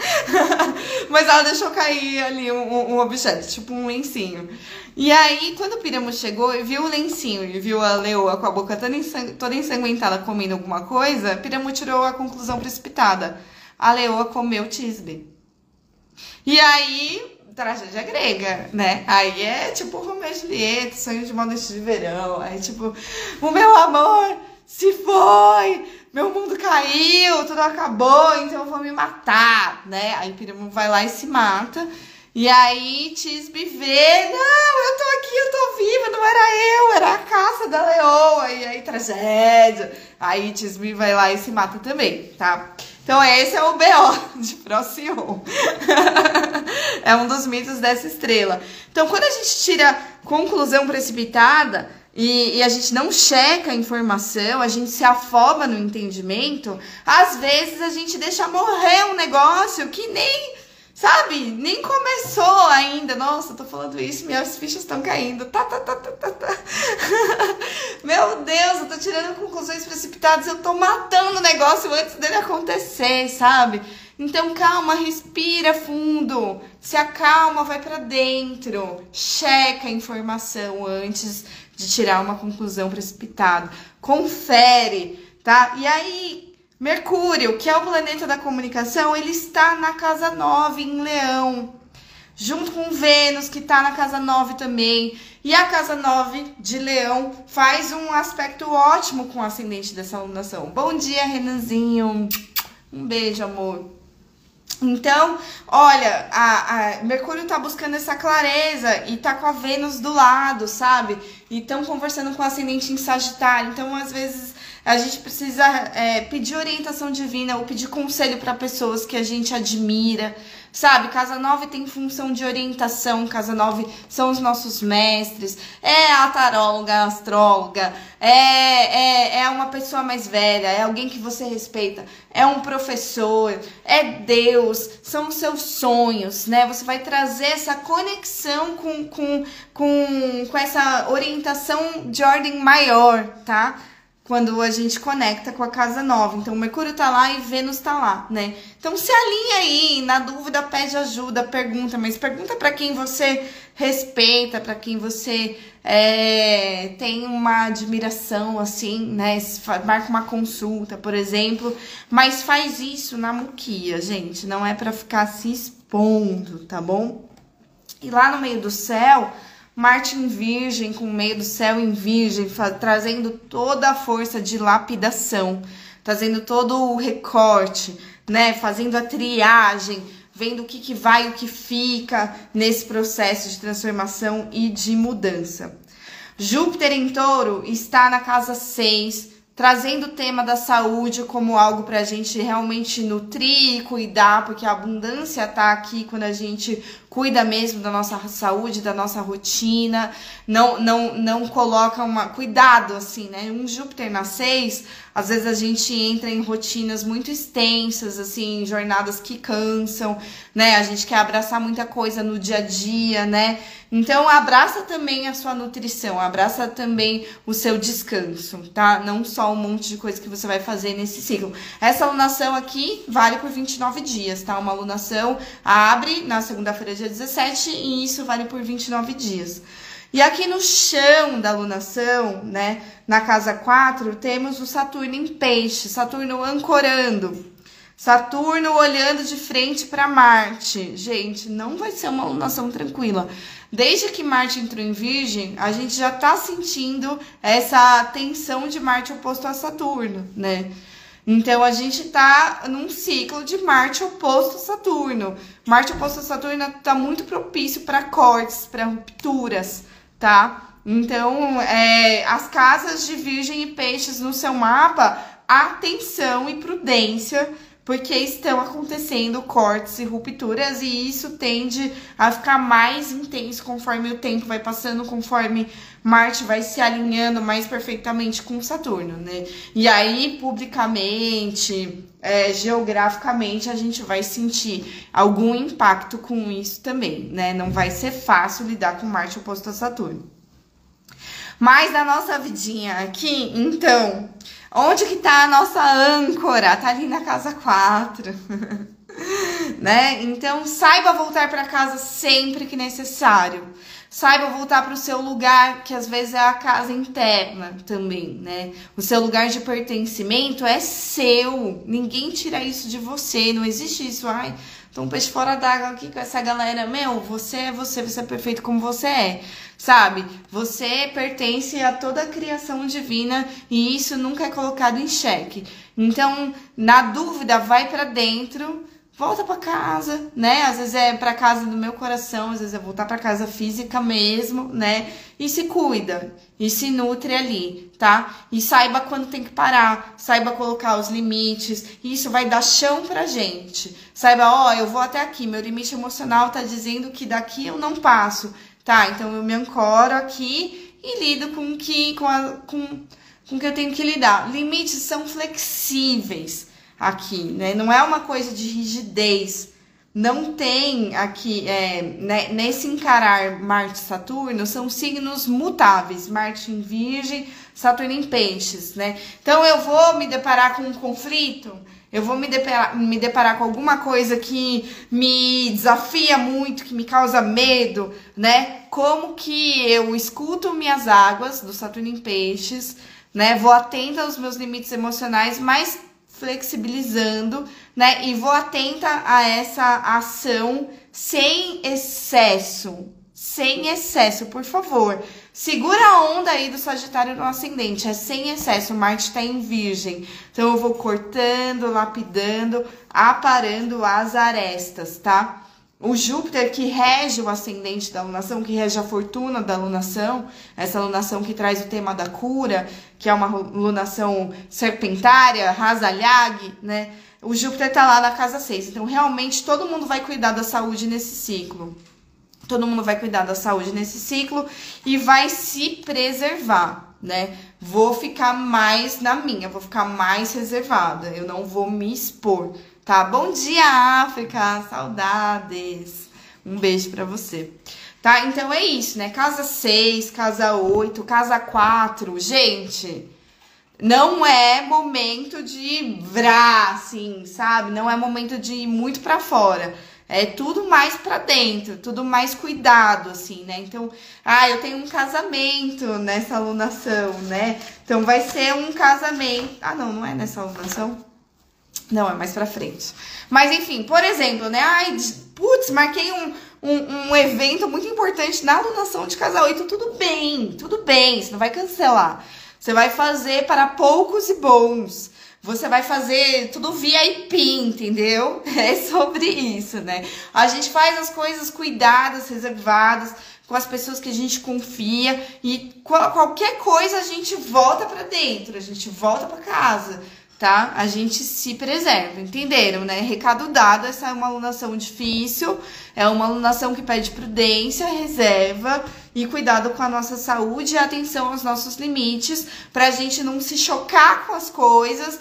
Mas ela deixou cair ali um, um, objeto, tipo um lencinho. E aí, quando o Piramo chegou e viu o lencinho e viu a leoa com a boca toda, toda ensanguentada comendo alguma coisa, Piramo tirou a conclusão precipitada. A leoa comeu Tisbe. E aí, tragédia grega, né? Aí é tipo Romeu e Julieta, sonho de uma noite de verão. Aí tipo, o meu amor se foi, meu mundo caiu, tudo acabou, então eu vou me matar, né? Aí Piramo vai lá e se mata. E aí Tisbe vê, não, eu tô aqui, eu tô viva, não era eu, era a caça da leoa. E aí tragédia. Aí Tisbe vai lá e se mata também, tá? Então, esse é o BO de Procyon. *laughs* é um dos mitos dessa estrela. Então, quando a gente tira conclusão precipitada e, e, a gente não checa a informação, a gente se afoba no entendimento, às vezes a gente deixa morrer um negócio que nem Sabe? Nem começou ainda. Nossa, tô falando isso, minhas fichas estão caindo. Tá, tá, tá, tá, tá, tá. *laughs* Meu Deus, eu tô tirando conclusões precipitadas. Eu tô matando o negócio antes dele acontecer, sabe? Então calma, respira fundo, se acalma, vai para dentro, checa a informação antes de tirar uma conclusão precipitada, confere, tá? E aí Mercúrio, que é o planeta da comunicação, ele está na casa 9 em Leão, junto com Vênus, que está na casa 9 também. E a casa 9 de Leão faz um aspecto ótimo com o ascendente dessa alunação. Bom dia, Renanzinho. Um beijo, amor. Então, olha, a, a Mercúrio tá buscando essa clareza e tá com a Vênus do lado, sabe? E estão conversando com o ascendente em Sagitário. Então, às vezes, a gente precisa é, pedir orientação divina ou pedir conselho para pessoas que a gente admira, sabe? Casa 9 tem função de orientação, Casa 9 são os nossos mestres, é a taróloga, a astróloga, é, é, é uma pessoa mais velha, é alguém que você respeita, é um professor, é Deus, são os seus sonhos, né? Você vai trazer essa conexão com, com, com, com essa orientação de ordem maior, tá? Quando a gente conecta com a casa nova. Então, Mercúrio tá lá e Vênus tá lá, né? Então, se alinha aí, na dúvida, pede ajuda, pergunta, mas pergunta para quem você respeita, para quem você é, tem uma admiração, assim, né? Marca uma consulta, por exemplo, mas faz isso na muquia, gente, não é para ficar se expondo, tá bom? E lá no meio do céu Marte em Virgem, com meio do céu em Virgem, trazendo toda a força de lapidação, trazendo todo o recorte, né? Fazendo a triagem, vendo o que, que vai e o que fica nesse processo de transformação e de mudança. Júpiter em touro está na casa 6, trazendo o tema da saúde como algo para a gente realmente nutrir e cuidar, porque a abundância está aqui quando a gente cuida mesmo da nossa saúde, da nossa rotina, não não não coloca uma cuidado assim, né? Um Júpiter na 6, às vezes a gente entra em rotinas muito extensas, assim, jornadas que cansam, né? A gente quer abraçar muita coisa no dia a dia, né? Então abraça também a sua nutrição, abraça também o seu descanso, tá? Não só um monte de coisa que você vai fazer nesse ciclo. Essa alunação aqui vale por 29 dias, tá? Uma alunação abre na segunda-feira dia 17 e isso vale por 29 dias. E aqui no chão da alunação, né, na casa 4, temos o Saturno em peixe, Saturno ancorando. Saturno olhando de frente para Marte. Gente, não vai ser uma alunação tranquila. Desde que Marte entrou em Virgem, a gente já tá sentindo essa tensão de Marte oposto a Saturno, né? Então a gente tá num ciclo de Marte oposto a Saturno. Marte oposto a Saturno tá muito propício para cortes, para rupturas, tá? Então, é, as casas de Virgem e Peixes no seu mapa, atenção e prudência porque estão acontecendo cortes e rupturas e isso tende a ficar mais intenso conforme o tempo vai passando, conforme Marte vai se alinhando mais perfeitamente com Saturno, né? E aí, publicamente, é, geograficamente, a gente vai sentir algum impacto com isso também, né? Não vai ser fácil lidar com Marte oposto a Saturno. Mas na nossa vidinha aqui, então, onde que tá a nossa âncora? Tá ali na casa 4. *laughs* né? Então, saiba voltar para casa sempre que necessário. Saiba voltar para o seu lugar, que às vezes é a casa interna também, né? O seu lugar de pertencimento é seu. Ninguém tira isso de você. Não existe isso. Ai, um peixe fora d'água aqui com essa galera. Meu, você é você, você é perfeito como você é sabe? Você pertence a toda a criação divina e isso nunca é colocado em xeque. Então, na dúvida, vai para dentro, volta para casa, né? Às vezes é para casa do meu coração, às vezes é voltar para casa física mesmo, né? E se cuida e se nutre ali, tá? E saiba quando tem que parar, saiba colocar os limites. Isso vai dar chão pra gente. Saiba, ó, eu vou até aqui, meu limite emocional tá dizendo que daqui eu não passo. Tá, então eu me ancoro aqui e lido com que com a, com com que eu tenho que lidar. Limites são flexíveis aqui, né? Não é uma coisa de rigidez. Não tem aqui, é, né, nesse encarar Marte e Saturno, são signos mutáveis. Marte em Virgem, Saturno em Peixes, né? Então eu vou me deparar com um conflito, eu vou me deparar, me deparar com alguma coisa que me desafia muito, que me causa medo, né? Como que eu escuto minhas águas do Saturno em Peixes, né? Vou atenta aos meus limites emocionais, mas flexibilizando, né? E vou atenta a essa ação sem excesso, sem excesso, por favor. Segura a onda aí do Sagitário no ascendente, é sem excesso. Marte está em Virgem. Então eu vou cortando, lapidando, aparando as arestas, tá? O Júpiter que rege o ascendente da alunação, que rege a fortuna da alunação, essa alunação que traz o tema da cura, que é uma alunação serpentária, rasalhague, né? O Júpiter tá lá na casa 6. Então, realmente, todo mundo vai cuidar da saúde nesse ciclo. Todo mundo vai cuidar da saúde nesse ciclo e vai se preservar, né? Vou ficar mais na minha, vou ficar mais reservada, eu não vou me expor, tá? Bom dia, África, saudades. Um beijo para você. Tá? Então é isso, né? Casa 6, casa 8, casa 4. Gente, não é momento de vrar, assim, sabe? Não é momento de ir muito para fora é tudo mais para dentro, tudo mais cuidado, assim, né? Então, ah, eu tenho um casamento nessa alunação, né? Então vai ser um casamento. Ah, não, não é nessa alunação? Não, é mais pra frente. Mas enfim, por exemplo, né? Ai, putz, marquei um, um, um evento muito importante na alunação de casal. Então, tudo bem, tudo bem, você não vai cancelar. Você vai fazer para poucos e bons. Você vai fazer tudo VIP, entendeu? *laughs* É sobre isso, né? A gente faz as coisas cuidadas, reservadas, com as pessoas que a gente confia e qualquer coisa a gente volta para dentro, a gente volta para casa, tá? A gente se preserva, entenderam, né? Recado dado, essa é uma alunação difícil, é uma alunação que pede prudência, reserva e cuidado com a nossa saúde e atenção aos nossos limites, pra gente não se chocar com as coisas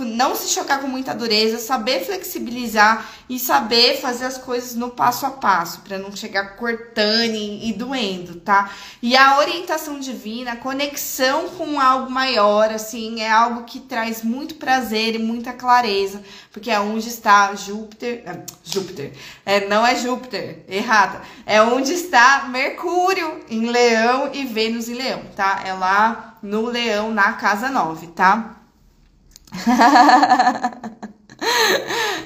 não se chocar com muita dureza, saber flexibilizar e saber fazer as coisas no passo a passo, para não chegar cortando e, doendo, tá? E a orientação divina, a conexão com algo maior, assim, é algo que traz muito prazer e muita clareza, porque é onde está Júpiter, ah, Júpiter, é, não é Júpiter, errada, é onde está Mercúrio em Leão e Vênus em Leão, tá? É lá no Leão, na casa 9, tá? *laughs*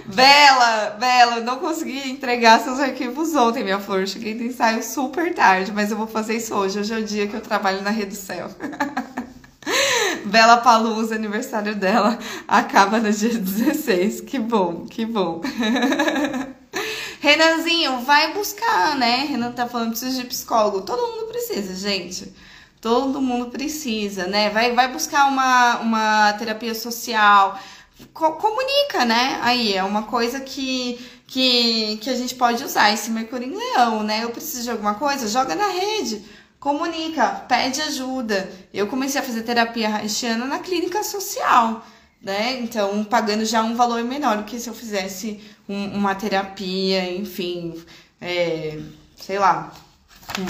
Bela, Bela, não consegui entregar seus arquivos ontem, minha flor. Cheguei no ensaio super tarde, mas eu vou fazer isso hoje. Hoje é o dia que eu trabalho na Rede do Céu. *laughs* Bela Palusa, aniversário dela, acaba no dia 16. Que bom, que bom. *laughs* Renanzinho, vai buscar, né? Renan tá falando precisa de psicólogo. Todo mundo precisa, gente. Todo mundo precisa, né? Vai, vai buscar uma, uma terapia social, co comunica, né? Aí é uma coisa que, que, que a gente pode usar esse Mercúrio em Leão, né? Eu preciso de alguma coisa, joga na rede, comunica, pede ajuda. Eu comecei a fazer terapia haitiana na clínica social, né? Então, pagando já um valor menor do que se eu fizesse um, uma terapia, enfim, é, sei lá,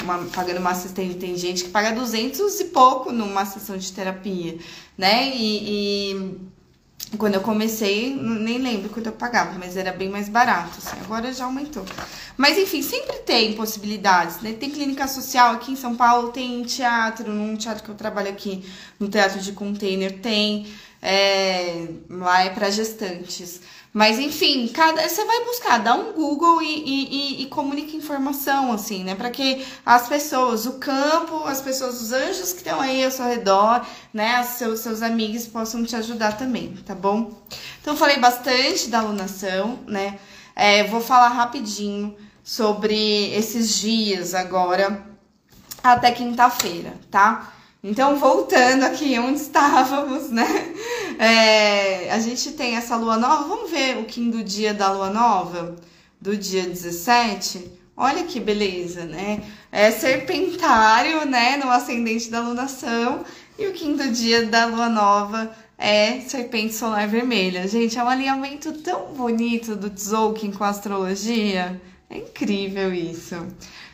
uma, pagando uma assistente. Tem gente que paga 200 e pouco numa sessão de terapia, né? e, e quando eu comecei, nem lembro quanto eu pagava, mas era bem mais barato, assim, agora já aumentou. Mas enfim, sempre tem possibilidades, né? Tem clínica social aqui em São Paulo, tem teatro, num teatro que eu trabalho aqui, no Teatro de Container, tem. É, lá é para gestantes. Mas enfim, cada, você vai buscar, dá um Google e, e, e, e comunica informação, assim, né? Para que as pessoas, o campo, as pessoas, os anjos que estão aí ao seu redor, né? Seus, seus amigos possam te ajudar também, tá bom? Então, falei bastante da alunação, né? É, vou falar rapidinho sobre esses dias agora, até quinta-feira, tá? Então, voltando aqui onde estávamos, né? É, a gente tem essa lua nova. Vamos ver o Kim do dia da lua nova? Do dia 17? Olha que beleza, né? É serpentário, né? No ascendente da lunação. E o do dia da lua nova é serpente solar vermelha. Gente, é um alinhamento tão bonito do Tzolk'in com a astrologia. É incrível isso.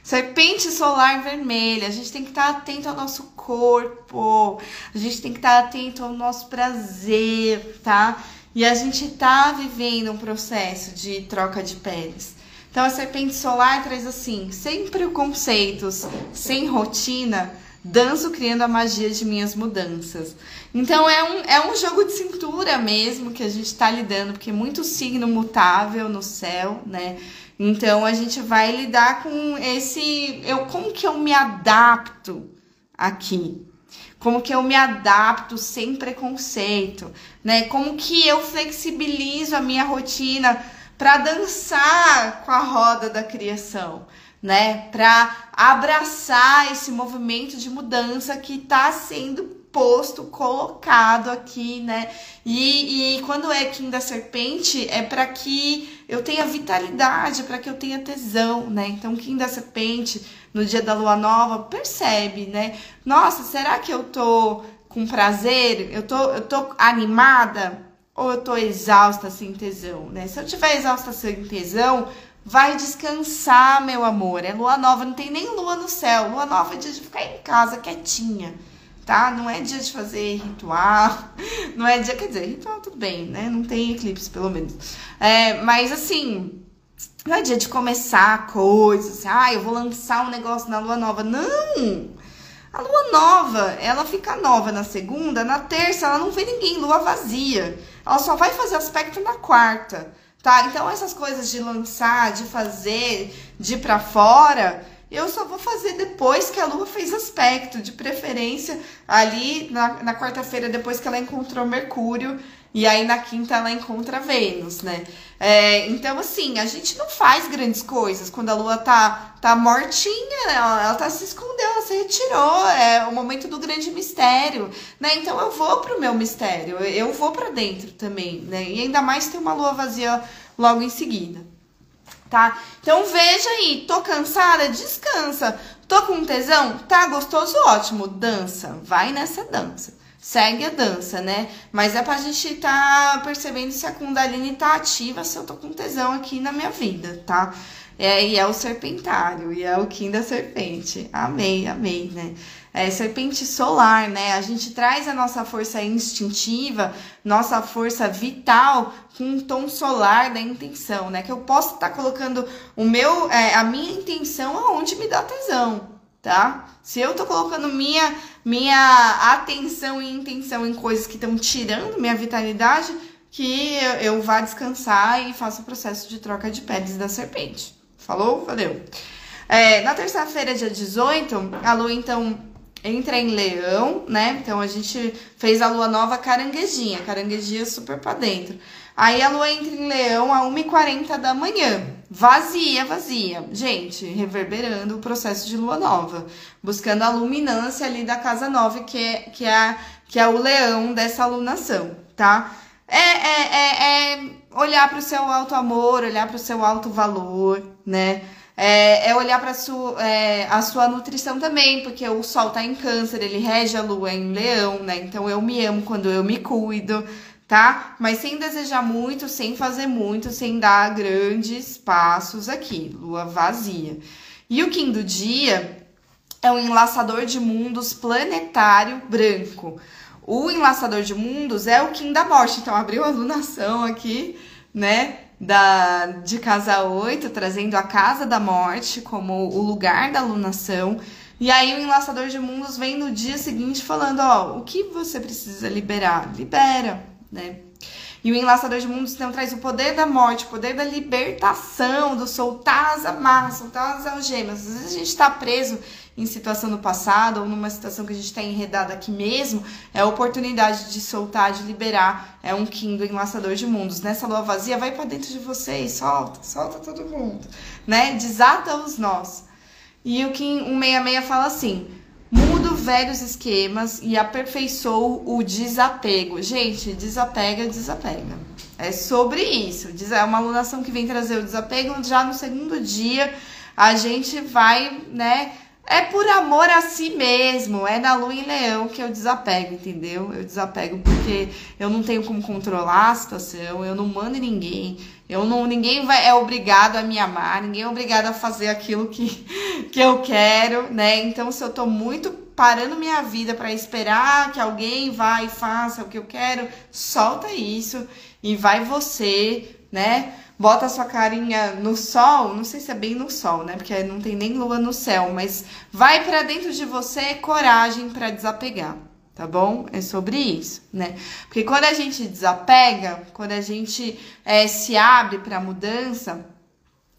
Serpente solar vermelha, a gente tem que estar atento ao nosso corpo, a gente tem que estar atento ao nosso prazer, tá? E a gente tá vivendo um processo de troca de peles. Então a serpente solar traz assim, sem preconceitos, sem rotina, danço criando a magia de minhas mudanças. Então é um, é um jogo de cintura mesmo que a gente está lidando, porque é muito signo mutável no céu, né? Então a gente vai lidar com esse, eu como que eu me adapto aqui? Como que eu me adapto sem preconceito, né? Como que eu flexibilizo a minha rotina para dançar com a roda da criação, né? Para abraçar esse movimento de mudança que está sendo posto, colocado aqui, né? E, e quando é Kim da Serpente, é para que eu tenha vitalidade, para que eu tenha tesão, né? Então, Kim da Serpente, no dia da lua nova, percebe, né? Nossa, será que eu tô com prazer? Eu tô, eu tô animada? Ou eu tô exausta sem tesão, né? Se eu tiver exausta sem tesão, vai descansar, meu amor. É lua nova, não tem nem lua no céu. Lua nova é dia de ficar em casa quietinha tá? Não é dia de fazer ritual, *laughs* não é dia, quer dizer, ritual tudo bem, né? Não tem eclipse, pelo menos. É, mas assim, não é dia de começar coisas, assim, ah, eu vou lançar um negócio na lua nova. Não! A lua nova, ela fica nova na segunda, na terça ela não vê ninguém, lua vazia. Ela só vai fazer aspecto na quarta, tá? Então essas coisas de lançar, de fazer, de ir pra fora, eu só vou fazer depois que a Lua fez aspecto, de preferência ali na, na quarta-feira, depois que ela encontrou Mercúrio, e aí na quinta ela encontra Vênus, né? É, então, assim, a gente não faz grandes coisas quando a Lua tá, tá mortinha, né? ela, ela tá se escondendo, ela se retirou, é o momento do grande mistério, né? Então eu vou pro meu mistério, eu vou para dentro também, né? E ainda mais ter uma lua vazia logo em seguida tá? Então veja aí, tô cansada? Descansa. Tô com tesão? Tá gostoso? Ótimo, dança. Vai nessa dança. Segue a dança, né? Mas é pra gente tá percebendo se a Kundalini tá ativa, se eu tô com tesão aqui na minha vida, tá? É, e é o serpentário, e é o Kim da serpente. Amei, amei, né? É, serpente solar, né? A gente traz a nossa força instintiva, nossa força vital com um tom solar da intenção, né? Que eu posso estar tá colocando o meu, é, a minha intenção aonde me dá tesão, tá? Se eu tô colocando minha, minha atenção e intenção em coisas que estão tirando minha vitalidade, que eu, vá descansar e faça o processo de troca de peles da serpente. Falou? Valeu. É, na terça-feira, dia 18, a lua então entra em leão, né? Então a gente fez a lua nova caranguejinha, caranguejinha super pra dentro. Aí a lua entra em leão a 1h40 da manhã. Vazia, vazia. Gente, reverberando o processo de lua nova. Buscando a luminância ali da casa nova, que é, que é, que é o leão dessa alunação, tá? é, é, é, é olhar para o seu alto amor, olhar para o seu alto valor, né? É, é olhar para é, a sua nutrição também, porque o sol tá em câncer, ele rege a lua em leão, né? Então eu me amo quando eu me cuido, tá? Mas sem desejar muito, sem fazer muito, sem dar grandes passos aqui, lua vazia. E o Kim do dia é um enlaçador de mundos planetário branco. O enlaçador de mundos é o Kim da morte, então abriu a lunação aqui, né? Da, de casa 8, trazendo a casa da morte como o lugar da alunação. E aí o enlaçador de mundos vem no dia seguinte falando, ó, o que você precisa liberar? Libera, né? E o enlaçador de mundos então traz o poder da morte, o poder da libertação, do soltar as amarras, soltar as algemas. Às vezes a gente está preso em situação no passado ou numa situação que a gente está enredado aqui mesmo, é a oportunidade de soltar, de liberar. É um Kindle enlaçador de mundos. Nessa lua vazia, vai para dentro de você e solta, solta todo mundo, né? Desata os nós. E o Kim 166 fala assim: mudo velhos esquemas e aperfeiçoo o desapego. Gente, desapega, desapega. É sobre isso. É uma alunação que vem trazer o desapego. Já no segundo dia, a gente vai, né? É por amor a si mesmo. É na lua em leão que eu desapego, entendeu? Eu desapego porque eu não tenho como controlar a situação, eu não mando ninguém. Eu não, ninguém vai, é obrigado a me amar, ninguém é obrigado a fazer aquilo que, que eu quero, né? Então, se eu tô muito parando minha vida para esperar que alguém vá e faça o que eu quero, solta isso e vai você, né? Bota a sua carinha no sol, não sei se é bem no sol, né? Porque não tem nem lua no céu, mas vai para dentro de você coragem para desapegar, tá bom? É sobre isso, né? Porque quando a gente desapega, quando a gente é, se abre para mudança,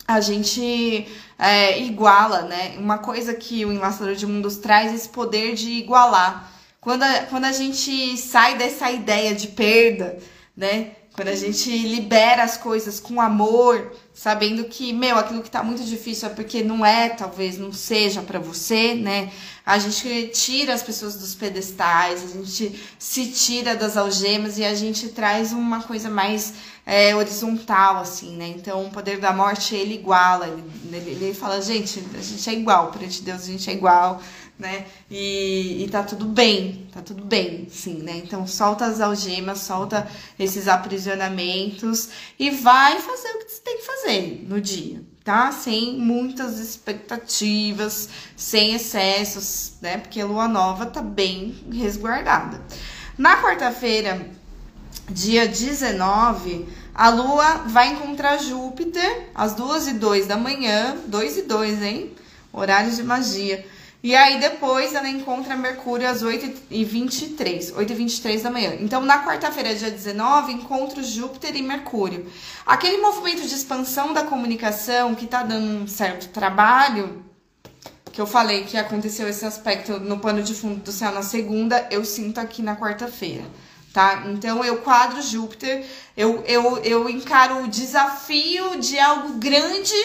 a gente é, iguala, né? Uma coisa que o Enlaçador de Mundos traz esse poder de igualar. Quando a, quando a gente sai dessa ideia de perda, né? Quando a gente libera as coisas com amor, sabendo que, meu, aquilo que tá muito difícil é porque não é, talvez não seja para você, né? A gente tira as pessoas dos pedestais, a gente se tira das algemas e a gente traz uma coisa mais é, horizontal, assim, né? Então, o poder da morte, ele iguala, ele, ele fala, gente, a gente é igual, perante Deus a gente é igual, né? E, e tá tudo bem, tá tudo bem, sim, né? Então solta as algemas, solta esses aprisionamentos e vai fazer o que você tem que fazer no dia, tá? Sem muitas expectativas, sem excessos, né? Porque a lua nova tá bem resguardada. Na quarta-feira, dia 19, a lua vai encontrar Júpiter às duas e dois da manhã, 2 e 2, hein? Horários de magia. E aí depois ela encontra Mercúrio às 8h23, 8h23 da manhã. Então na quarta-feira, dia 19, encontro Júpiter e Mercúrio. Aquele movimento de expansão da comunicação que tá dando um certo trabalho, que eu falei que aconteceu esse aspecto no pano de fundo do céu na segunda, eu sinto aqui na quarta-feira. Tá? Então eu quadro Júpiter, eu, eu, eu encaro o desafio de algo grande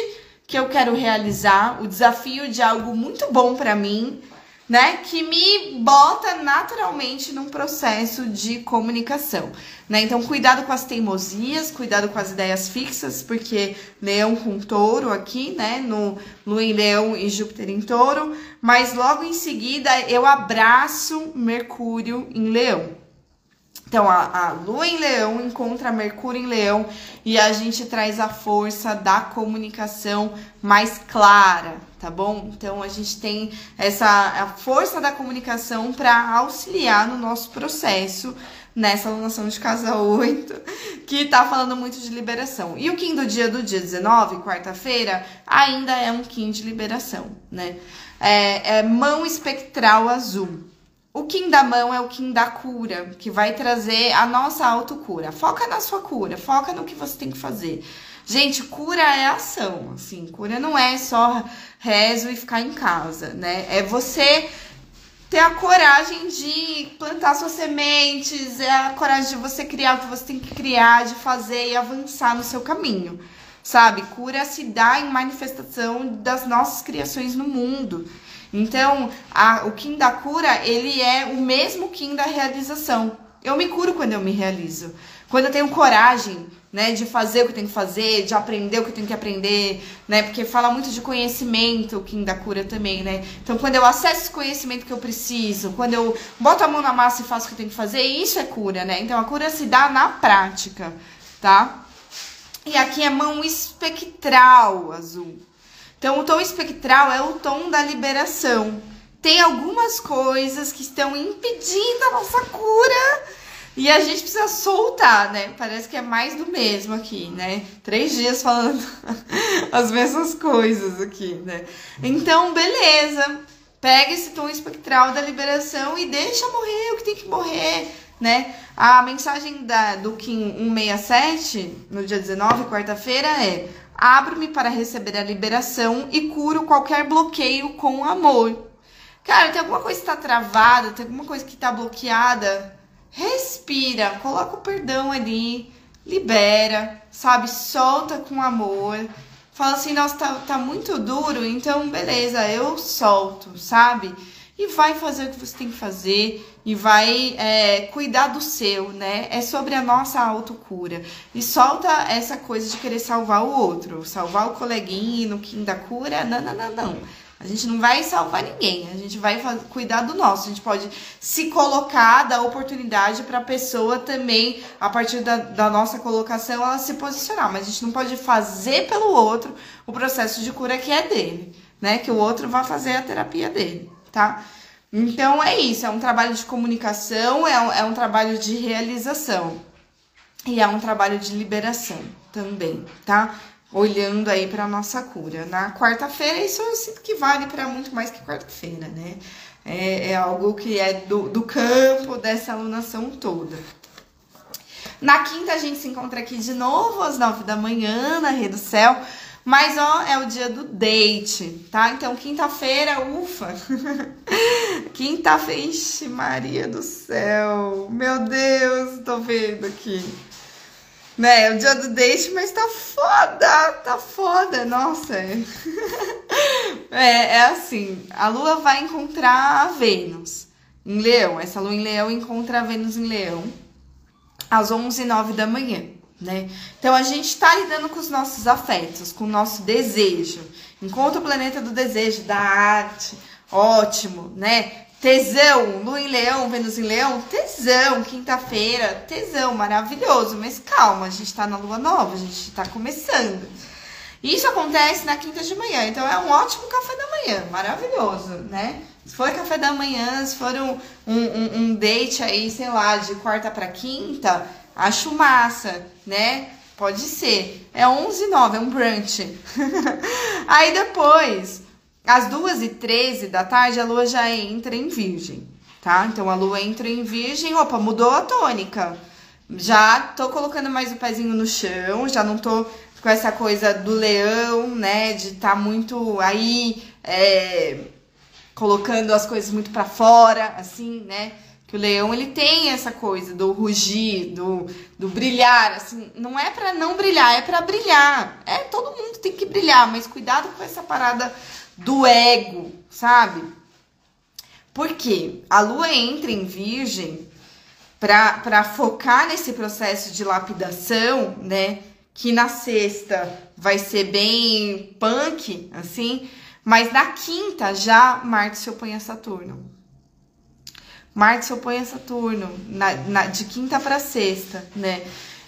que eu quero realizar, o desafio de algo muito bom para mim, né? Que me bota naturalmente num processo de comunicação, né? Então, cuidado com as teimosias, cuidado com as ideias fixas, porque Leão com Touro aqui, né? No Lua em Leão e Júpiter em Touro, mas logo em seguida eu abraço Mercúrio em Leão. Então, a, a Lua em Leão encontra Mercúrio em Leão e a gente traz a força da comunicação mais clara, tá bom? Então, a gente tem essa a força da comunicação para auxiliar no nosso processo nessa alunação de casa 8, que tá falando muito de liberação. E o Kim do dia do dia 19, quarta-feira, ainda é um Kim de liberação, né? É, é mão espectral azul. O Kim da mão é o Kim da cura, que vai trazer a nossa autocura. Foca na sua cura, foca no que você tem que fazer. Gente, cura é ação, assim, cura não é só rezo e ficar em casa, né? É você ter a coragem de plantar suas sementes, é a coragem de você criar o que você tem que criar, de fazer e avançar no seu caminho. Sabe? Cura se dá em manifestação das nossas criações no mundo. Então, a, o Kim da cura, ele é o mesmo Kim da realização. Eu me curo quando eu me realizo. Quando eu tenho coragem, né, de fazer o que eu tenho que fazer, de aprender o que eu tenho que aprender, né? Porque fala muito de conhecimento, o Kim da cura também, né? Então, quando eu acesso esse conhecimento que eu preciso, quando eu boto a mão na massa e faço o que eu tenho que fazer, isso é cura, né? Então, a cura se dá na prática, tá? E aqui é mão espectral azul. Então, o tom espectral é o tom da liberação. Tem algumas coisas que estão impedindo a nossa cura e a gente precisa soltar, né? Parece que é mais do mesmo aqui, né? Três dias falando *laughs* as mesmas coisas aqui, né? Então, beleza. Pega esse tom espectral da liberação e deixa morrer o que tem que morrer, né? A mensagem da, do Kim 167, no dia 19, quarta-feira, é: Abro-me para receber a liberação e curo qualquer bloqueio com amor. Cara, tem alguma coisa que está travada, tem alguma coisa que está bloqueada respira, coloca o perdão ali, libera, sabe? Solta com amor. Fala assim, nossa, tá, tá muito duro, então beleza, eu solto, sabe? E vai fazer o que você tem que fazer e vai é, cuidar do seu, né? É sobre a nossa autocura. E solta essa coisa de querer salvar o outro, salvar o coleguinha no quim da cura. Não, não, não, não. A gente não vai salvar ninguém, a gente vai cuidar do nosso. A gente pode se colocar, dar oportunidade para a pessoa também, a partir da, da, nossa colocação, ela se posicionar. Mas a gente não pode fazer pelo outro o processo de cura que é dele, né? Que o outro vai fazer a terapia dele, tá? Então é isso, é um trabalho de comunicação, é um, é um trabalho de realização e é um trabalho de liberação também, tá? olhando aí para nossa cura. Na quarta-feira, isso eu sinto que vale para muito mais que quarta-feira, né? É, é, algo que é do, do campo dessa alunação toda. Na quinta, a gente se encontra aqui de novo às nove da manhã na Rede do Céu. Mas, ó, é o dia do date, tá? Então, quinta-feira, ufa! *laughs* quinta-feira, Maria do céu! Meu Deus, tô vendo aqui. Né, é o dia do date, mas tá foda, tá foda, nossa. É, *laughs* é assim, a Lua vai encontrar a Vênus em Leão. Essa Lua em Leão encontra a Vênus em Leão às 11 e 09 da manhã, né? Então a gente tá lidando com os nossos afetos, com o nosso desejo. Encontra o planeta do desejo, da arte, ótimo, né? Tesão, Lua em Leão, Vênus em Leão, tesão, quinta-feira, tesão, maravilhoso. Mas calma, a gente tá na lua nova, a gente tá começando. Isso acontece na quinta de manhã, então é um ótimo café da manhã, maravilhoso, né? Se for café da manhã, se for um, um, um date aí, sei lá, de quarta para quinta, acho massa, né? Pode ser. É 11 e 9, é um brunch. *laughs* aí depois, às 2h13 da tarde, a lua já entra em virgem, tá? Então, a lua entra em virgem, opa, mudou a tônica. Já tô colocando mais o pezinho no chão, já não tô com essa coisa do leão, né? De tá muito aí, é, colocando as coisas muito para fora, assim, né? Que o leão, ele tem essa coisa do rugir, do, do brilhar, assim. Não é para não brilhar, é para brilhar. É, todo mundo tem que brilhar, mas cuidado com essa parada do ego, sabe? Porque a lua entra em virgem para focar nesse processo de lapidação, né? Que na sexta vai ser bem punk, assim, mas na quinta já Marte se opõe a Saturno. Marte se opõe a Saturno, na, na de quinta para sexta, né?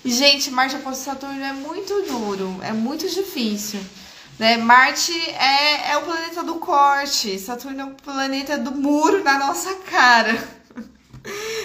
E, gente, Marte oposto a Saturno é muito duro, é muito difícil. Né? Marte é, é o planeta do corte, Saturno é o planeta do muro na nossa cara. *laughs*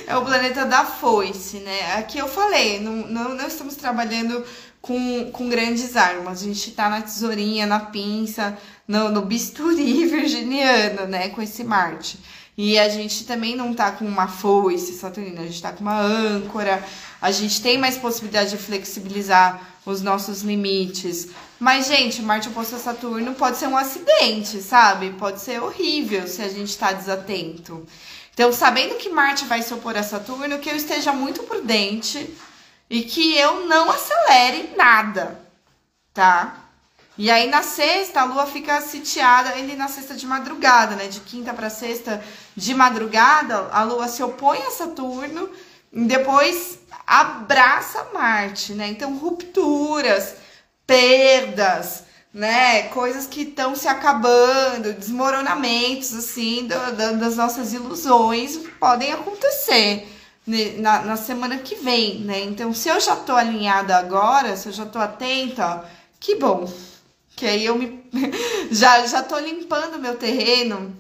É o planeta da foice, né? Aqui eu falei, não, não, não estamos trabalhando com, com grandes armas. A gente tá na tesourinha, na pinça, no, no bisturi *laughs* virginiano, né? Com esse Marte. E a gente também não tá com uma foice saturnina, a gente tá com uma âncora. A gente tem mais possibilidade de flexibilizar os nossos limites. Mas, gente, Marte oposto a Saturno pode ser um acidente, sabe? Pode ser horrível se a gente tá desatento. Então, sabendo que Marte vai se opor a Saturno, que eu esteja muito prudente e que eu não acelere nada, tá? E aí na sexta a lua fica sitiada, ele na sexta de madrugada, né? De quinta para sexta de madrugada, a lua se opõe a Saturno depois abraça Marte, né? Então, rupturas, perdas, né? Coisas que estão se acabando, desmoronamentos, assim, do, do, das nossas ilusões podem acontecer na, na, semana que vem, né? Então, se eu já tô alinhada agora, se eu já tô atenta, que bom. Que aí eu me *laughs* já já tô limpando meu terreno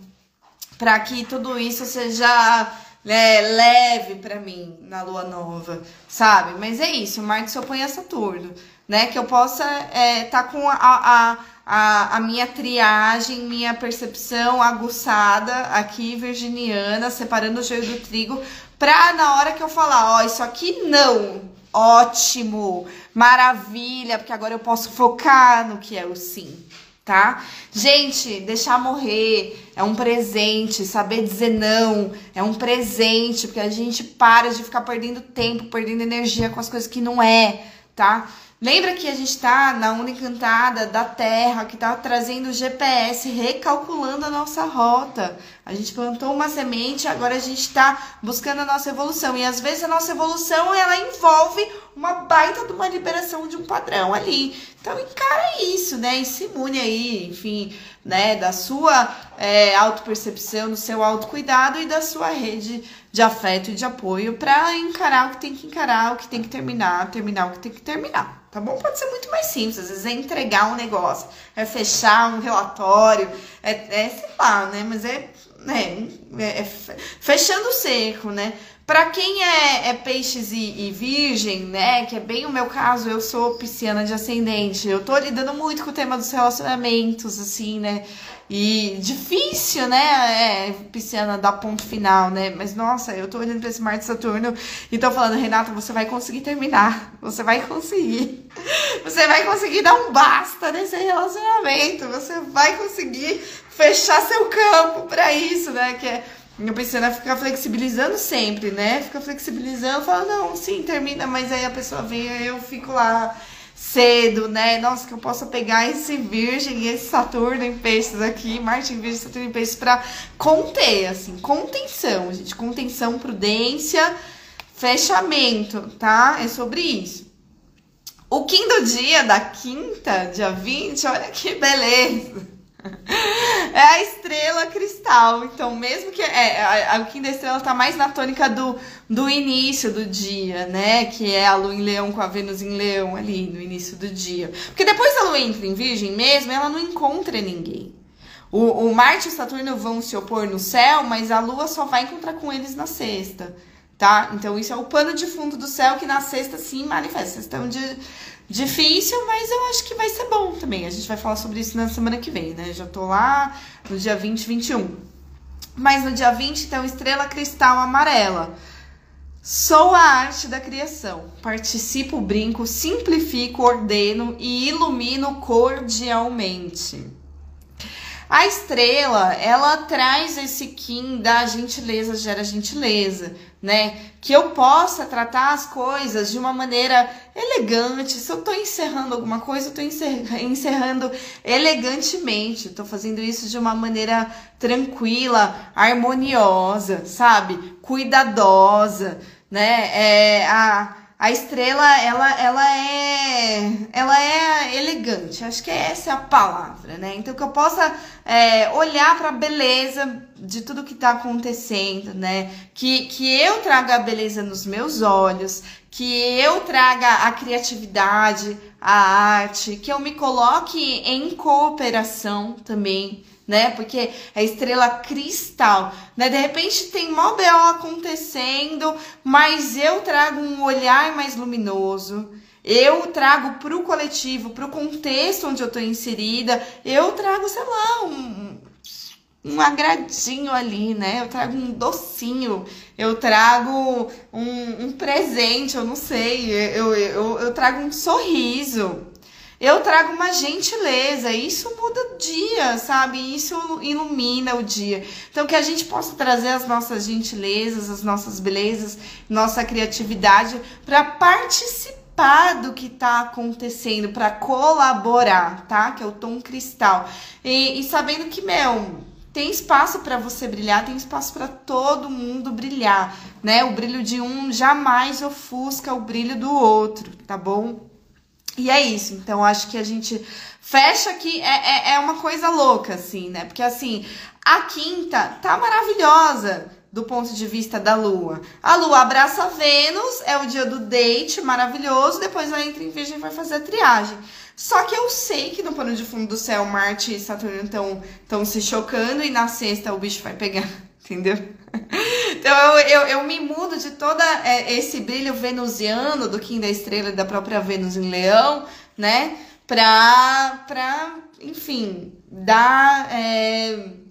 para que tudo isso seja né, leve para mim na lua nova, sabe? Mas é isso, Marte se opõe a Saturno, né? Que eu possa estar é, tá com a, a, a, a, minha triagem, minha percepção aguçada aqui, virginiana, separando o joio do trigo, pra na hora que eu falar, ó, isso aqui não, ótimo, maravilha, porque agora eu posso focar no que é o sim tá? Gente, deixar morrer é um presente, saber dizer não é um presente, porque a gente para de ficar perdendo tempo, perdendo energia com as coisas que não é, tá? Lembra que a gente está na Onda Encantada da Terra, que está trazendo o GPS, recalculando a nossa rota. A gente plantou uma semente, agora a gente está buscando a nossa evolução. E às vezes a nossa evolução ela envolve uma baita de uma liberação de um padrão ali. Então encara isso, né? E se imune aí, enfim, né? Da sua é, autopercepção, do seu autocuidado e da sua rede de afeto e de apoio para encarar o que tem que encarar, o que tem que terminar, terminar o que tem que terminar tá bom? Pode ser muito mais simples, às vezes é entregar um negócio, é fechar um relatório, é, é sei lá, né? Mas é, né, é, fechando o cerco, né? Para quem é, é peixes e, e, virgem, né? Que é bem o meu caso, eu sou pisciana de ascendente. Eu tô lidando muito com o tema dos relacionamentos, assim, né? E difícil, né? É, pisciana dar ponto final, né? Mas nossa, eu tô olhando pra esse Marte Saturno e tô falando, Renata, você vai conseguir terminar. Você vai conseguir. Você vai conseguir dar um basta nesse relacionamento. Você vai conseguir fechar seu campo para isso, né? Que é. A pisciana fica flexibilizando sempre, né? Fica flexibilizando, fala, não, sim, termina, mas aí a pessoa vem, eu fico lá cedo, né? Nossa, que eu possa pegar esse Virgem e esse Saturno em peixes aqui, Marte em Virgem, Saturno em peixes para conter, assim, contenção, gente, contenção, prudência, fechamento, tá? É sobre isso. O quinto dia da quinta, dia 20, olha que beleza! *laughs* É a estrela cristal. Então, mesmo que é, quinta estrela tá mais na tônica do, do início do dia, né? Que é a lua em leão com a Vênus em leão ali no início do dia. Porque depois a lua entra em virgem mesmo, ela não encontra ninguém. O, o Marte e o Saturno vão se opor no céu, mas a lua só vai encontrar com eles na sexta, tá? Então, isso é o pano de fundo do céu que na sexta sim manifesta. Sexta é um dia difícil, mas eu acho que vai ser bom também. A gente vai falar sobre isso na semana que vem, né? Já tô lá no dia 20, 21. Mas no dia 20, então, estrela cristal amarela. Sou a arte da criação. Participo, brinco, simplifico, ordeno e ilumino cordialmente. A estrela, ela traz esse kim da gentileza gera gentileza, né? Que eu possa tratar as coisas de uma maneira elegante. Se eu tô encerrando alguma coisa, eu tô *laughs* encerrando elegantemente. Tô fazendo isso de uma maneira tranquila, harmoniosa, sabe? Cuidadosa, né? É, a a estrela ela, ela é ela é elegante. Acho que essa é a palavra né? Então que eu possa é, olhar para a beleza de tudo que está acontecendo né? Que, que eu traga a beleza nos meus olhos que eu traga a criatividade a arte que eu me coloque em cooperação também né? Porque é estrela cristal, né? De repente tem mó BO acontecendo, mas eu trago um olhar mais luminoso. Eu trago para o coletivo, para o contexto onde eu estou inserida, eu trago, sei lá, um, um agradinho ali, né? Eu trago um docinho, eu trago um, um presente, eu não sei, eu, eu, eu trago um sorriso, eu trago uma gentileza, isso muda o dia, sabe? Isso ilumina o dia. Então, que a gente possa trazer as nossas gentilezas, as nossas belezas, nossa criatividade para participar do que está acontecendo, para colaborar, tá? Que é o tom cristal. E, e sabendo que, meu, tem espaço para você brilhar, tem espaço para todo mundo brilhar, né? O brilho de um jamais ofusca o brilho do outro, tá bom? E é isso. Então, acho que a gente fecha aqui. É, é, é uma coisa louca, assim, né? Porque, assim, a quinta tá maravilhosa do ponto de vista da Lua. A Lua abraça Vênus, é o dia do date, maravilhoso. Depois ela entra em Virgem e vai fazer a triagem. Só que eu sei que no pano de fundo do céu, Marte e Saturno estão se chocando e na sexta o bicho vai pegar, *laughs* entendeu? *laughs* Então eu, eu, eu me mudo de todo é, esse brilho venusiano do Kim da Estrela e da própria Vênus em Leão, né? Pra, pra enfim, dar. É,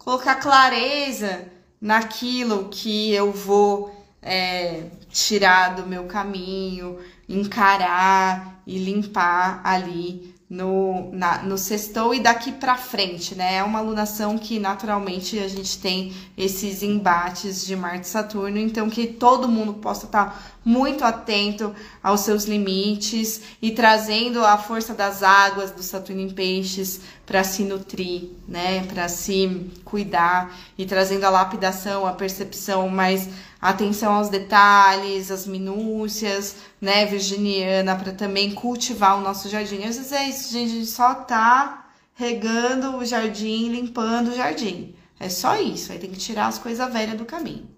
colocar clareza naquilo que eu vou é, tirar do meu caminho, encarar e limpar ali no, na, no sextou e daqui para frente, né? É uma alunação que naturalmente a gente tem esses embates de Marte e Saturno, então que todo mundo possa estar tá muito atento aos seus limites e trazendo a força das águas do Saturno em Peixes para se nutrir, né? Para se cuidar e trazendo a lapidação, a percepção mais atenção aos detalhes, às minúcias, né, virginiana, para também cultivar o nosso jardim. Às vezes é isso, gente, a gente só tá regando o jardim, limpando o jardim. É só isso, aí tem que tirar as coisas velhas do caminho,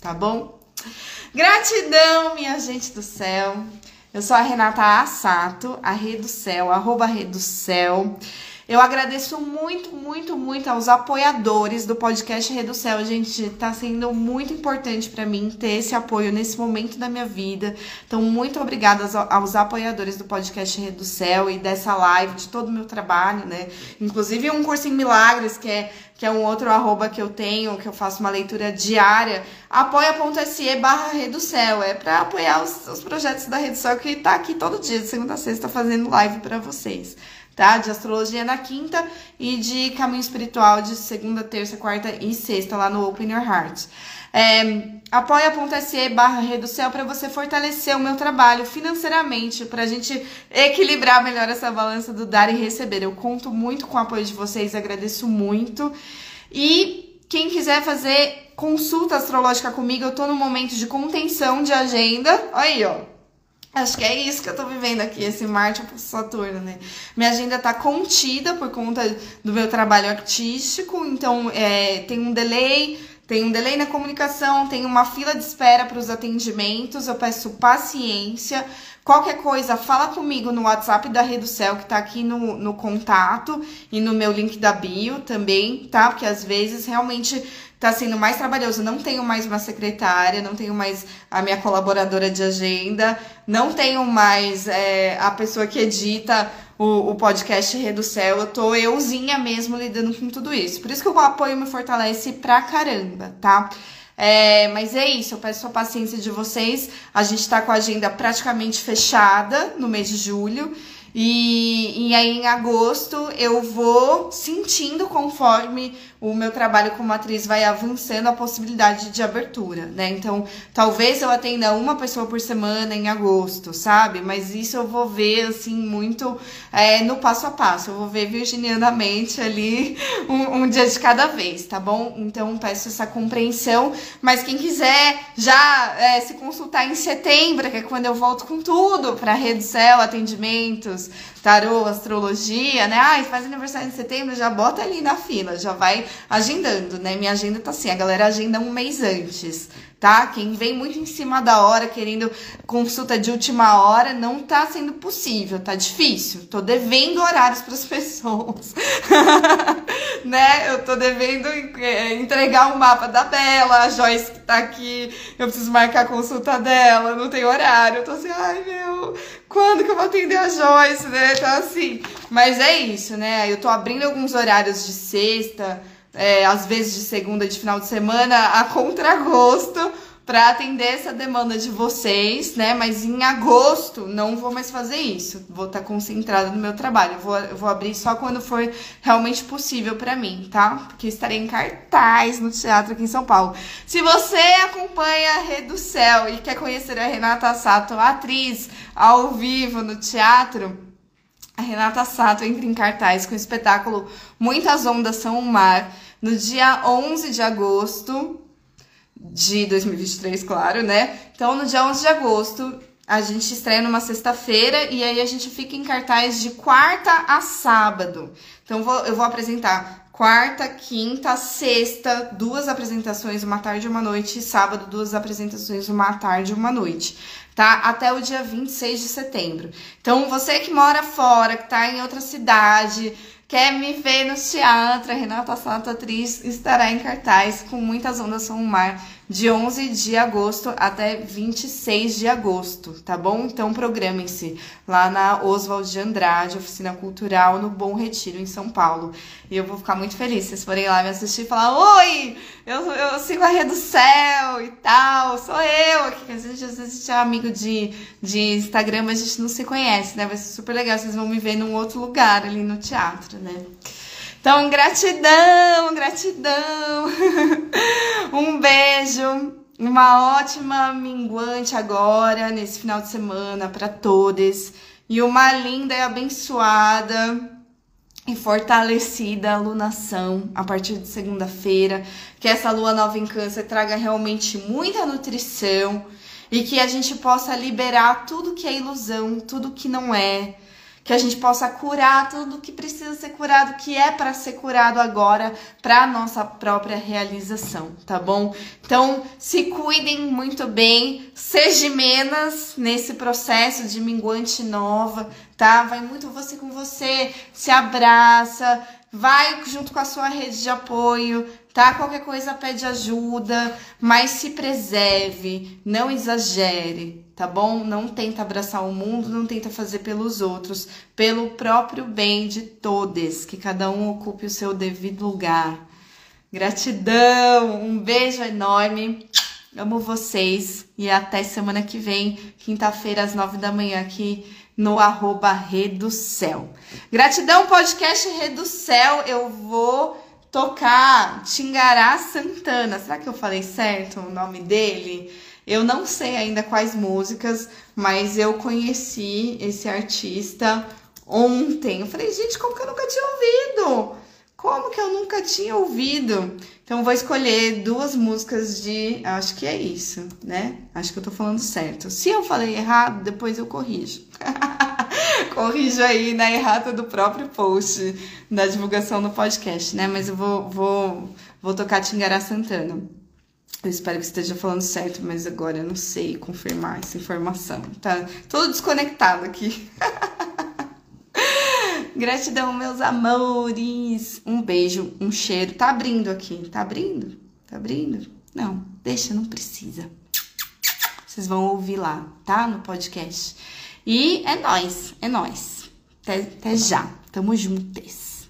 tá bom? Gratidão, minha gente do céu. Eu sou a Renata Assato, a Rede do Céu, arroba Rede do Céu. Eu agradeço muito, muito, muito aos apoiadores do podcast Rede Céu. Gente, tá sendo muito importante para mim ter esse apoio nesse momento da minha vida. Então, muito obrigada aos, aos apoiadores do podcast Rede Céu e dessa live, de todo o meu trabalho, né? Inclusive um curso em milagres, que é que é um outro arroba que eu tenho, que eu faço uma leitura diária, apoia.se barra Reducel. É para apoiar os, os, projetos da Reducel, que tá aqui todo dia, de segunda a sexta, fazendo live para vocês tá? De astrologia na quinta e de caminho espiritual de segunda, terça, quarta e sexta lá no Open Your Heart. É, apoia.se barra Reducel para você fortalecer o meu trabalho financeiramente, para a gente equilibrar melhor essa balança do dar e receber. Eu conto muito com o apoio de vocês, agradeço muito. E quem quiser fazer consulta astrológica comigo, eu tô no momento de contenção de agenda. Aí, ó. Acho que é isso que eu tô vivendo aqui, esse Marte pro Saturno, né? Minha agenda tá contida por conta do meu trabalho artístico, então é, tem um delay, tem um delay na comunicação, tem uma fila de espera para os atendimentos, eu peço paciência. Qualquer coisa, fala comigo no WhatsApp da Céu, que tá aqui no, no contato, e no meu link da bio também, tá? Porque às vezes realmente tá sendo mais trabalhoso. Não tenho mais uma secretária, não tenho mais a minha colaboradora de agenda, não tenho mais é, a pessoa que edita o, o podcast Reducel. Eu tô euzinha mesmo lidando com tudo isso. Por isso que o apoio me fortalece pra caramba, tá? É, mas é isso, eu peço a paciência de vocês. A gente tá com a agenda praticamente fechada no mês de julho. E, e aí em agosto eu vou sentindo conforme o meu trabalho como atriz vai avançando a possibilidade de abertura, né? Então, talvez eu atenda uma pessoa por semana em agosto, sabe? Mas isso eu vou ver, assim, muito é, no passo a passo. Eu vou ver virginianamente ali um, um dia de cada vez, tá bom? Então, peço essa compreensão. Mas quem quiser já é, se consultar em setembro, que é quando eu volto com tudo para Rede Céu, atendimentos, tarô, astrologia, né? Ai, faz aniversário em setembro, já bota ali na fila, já vai agendando, né? Minha agenda tá assim, a galera agenda um mês antes, tá? Quem vem muito em cima da hora, querendo consulta de última hora, não tá sendo possível, tá difícil. Tô devendo horários para as *laughs* pessoas, né? Eu tô devendo é, entregar o um mapa da Bela, a Joyce que tá aqui, eu preciso marcar a consulta dela, não tem horário. Eu tô assim, ai meu, quando que eu vou atender a Joyce, né? Então assim, mas é isso, né? Eu tô abrindo alguns horários de sexta, é, às vezes de segunda, de final de semana, a contragosto para atender essa demanda de vocês, né? Mas em agosto não vou mais fazer isso. Vou estar tá concentrada no meu trabalho. Vou, vou abrir só quando for realmente possível para mim, tá? Porque estarei em cartaz no teatro aqui em São Paulo. Se você acompanha a Rede do Céu e quer conhecer a Renata Sato, atriz ao vivo no teatro, a Renata Sato entra em cartaz com o espetáculo Muitas Ondas São o Mar no dia 11 de agosto de 2023, claro, né? Então, no dia 11 de agosto, a gente estreia numa sexta-feira e aí a gente fica em cartaz de quarta a sábado. Então, vou, eu vou apresentar quarta, quinta, sexta, duas apresentações, uma tarde e uma noite, e sábado, duas apresentações, uma tarde e uma noite, tá? Até o dia 26 de setembro. Então, você que mora fora, que tá em outra cidade, quer me ver no teatro, a Renata Sato, atriz, estará em cartaz com muitas ondas são o mar de 11 de agosto até 26 de agosto, tá bom? Então programem-se lá na Oswald de Andrade, Oficina Cultural, no Bom Retiro, em São Paulo. E eu vou ficar muito feliz se vocês forem lá me assistir e falar: Oi, eu, eu sigo a Rede do Céu e tal, sou eu. Aqui, a gente, às vezes é amigo de, de Instagram, mas a gente não se conhece, né? Vai ser super legal, vocês vão me ver num outro lugar ali no teatro, né? Então, gratidão, gratidão. *laughs* um beijo, uma ótima minguante agora, nesse final de semana, para todos. E uma linda e abençoada e fortalecida alunação a partir de segunda-feira. Que essa lua nova em Câncer traga realmente muita nutrição e que a gente possa liberar tudo que é ilusão, tudo que não é que a gente possa curar tudo que precisa ser curado, que é para ser curado agora, para nossa própria realização, tá bom? Então, se cuidem muito bem, sejam menos nesse processo de minguante nova, tá? Vai muito você com você, se abraça, vai junto com a sua rede de apoio, tá? Qualquer coisa pede ajuda, mas se preserve, não exagere, tá bom? Não tenta abraçar o mundo, não tenta fazer pelos outros, pelo próprio bem de todos, que cada um ocupe o seu devido lugar. Gratidão, um beijo enorme. Amo vocês e até semana que vem, quinta-feira às nove da manhã aqui no arroba Reducel. Gratidão, podcast Reducel. Eu vou tocar Tingará Santana. Será que eu falei certo o nome dele? Eu não sei ainda quais músicas, mas eu conheci esse artista ontem. Eu falei, gente, como que eu nunca tinha ouvido? Como que eu nunca tinha ouvido? Então vou escolher duas músicas de, acho que é isso, né? Acho que eu tô falando certo. Se eu falei errado, depois eu corrijo. *laughs* corrijo aí na errata do próprio post da divulgação no podcast, né? Mas eu vou, vou, vou tocar Tingará Santana. Eu espero que esteja falando certo, mas agora eu não sei confirmar essa informação. Tá tudo desconectado aqui. *laughs* Gratidão, meus amores. Um beijo, um cheiro. Tá abrindo aqui. Tá abrindo? Tá abrindo? Não, deixa, não precisa. Vocês vão ouvir lá, tá? No podcast. E é nós, é nós. Até, até já. Tamo juntos.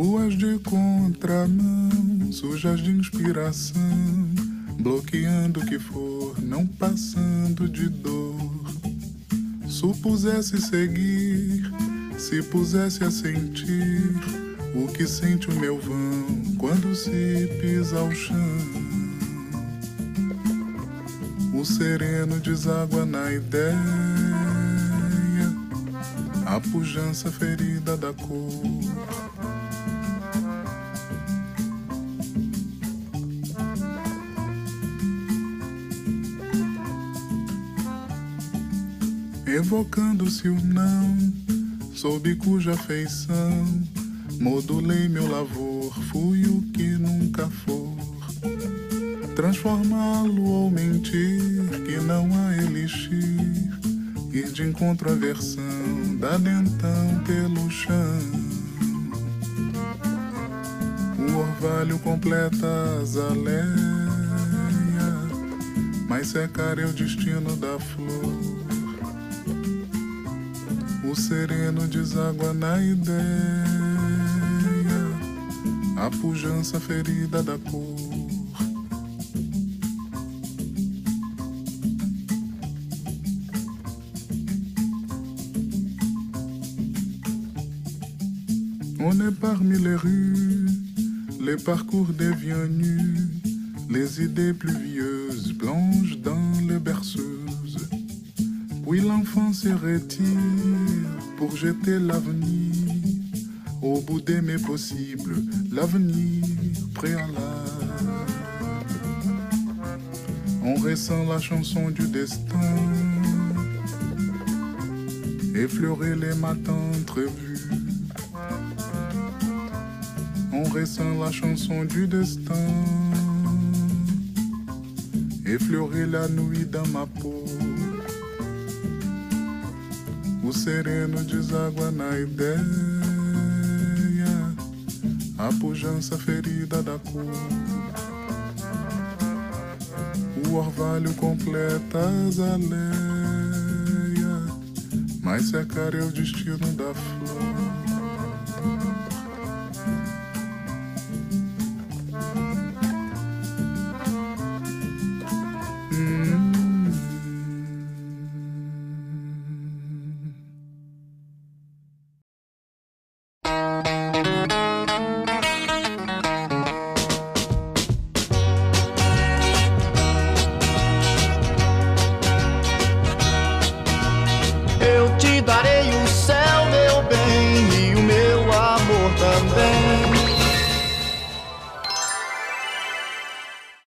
Ruas de contramão, sujas de inspiração, bloqueando o que for, não passando de dor. Supusesse seguir se pusesse a sentir o que sente o meu vão quando se pisa ao chão. O sereno deságua na ideia, a pujança ferida da cor. Evocando-se o não sob cuja feição modulei meu lavor, fui o que nunca for. Transformá-lo ou mentir, que não há elixir, ir de encontro à versão da dentão pelo chão. O orvalho completa a azaleia, mas secar é o destino da flor. O sereno deságua na ideia, a pujança ferida da cor. On est parmi les rues, les parcours déviennent nus, les idées pluvieuses plongent dans les berceuses. Puis l'enfant se retire jeter l'avenir au bout des mes possibles, l'avenir préalable. On ressent la chanson du destin, effleurer les matins entrevus. On ressent la chanson du destin, effleurer la nuit dans ma peau. Sereno deságua na ideia, a pujança ferida da cor. O orvalho completa as aleias, mas secar é o destino da flor.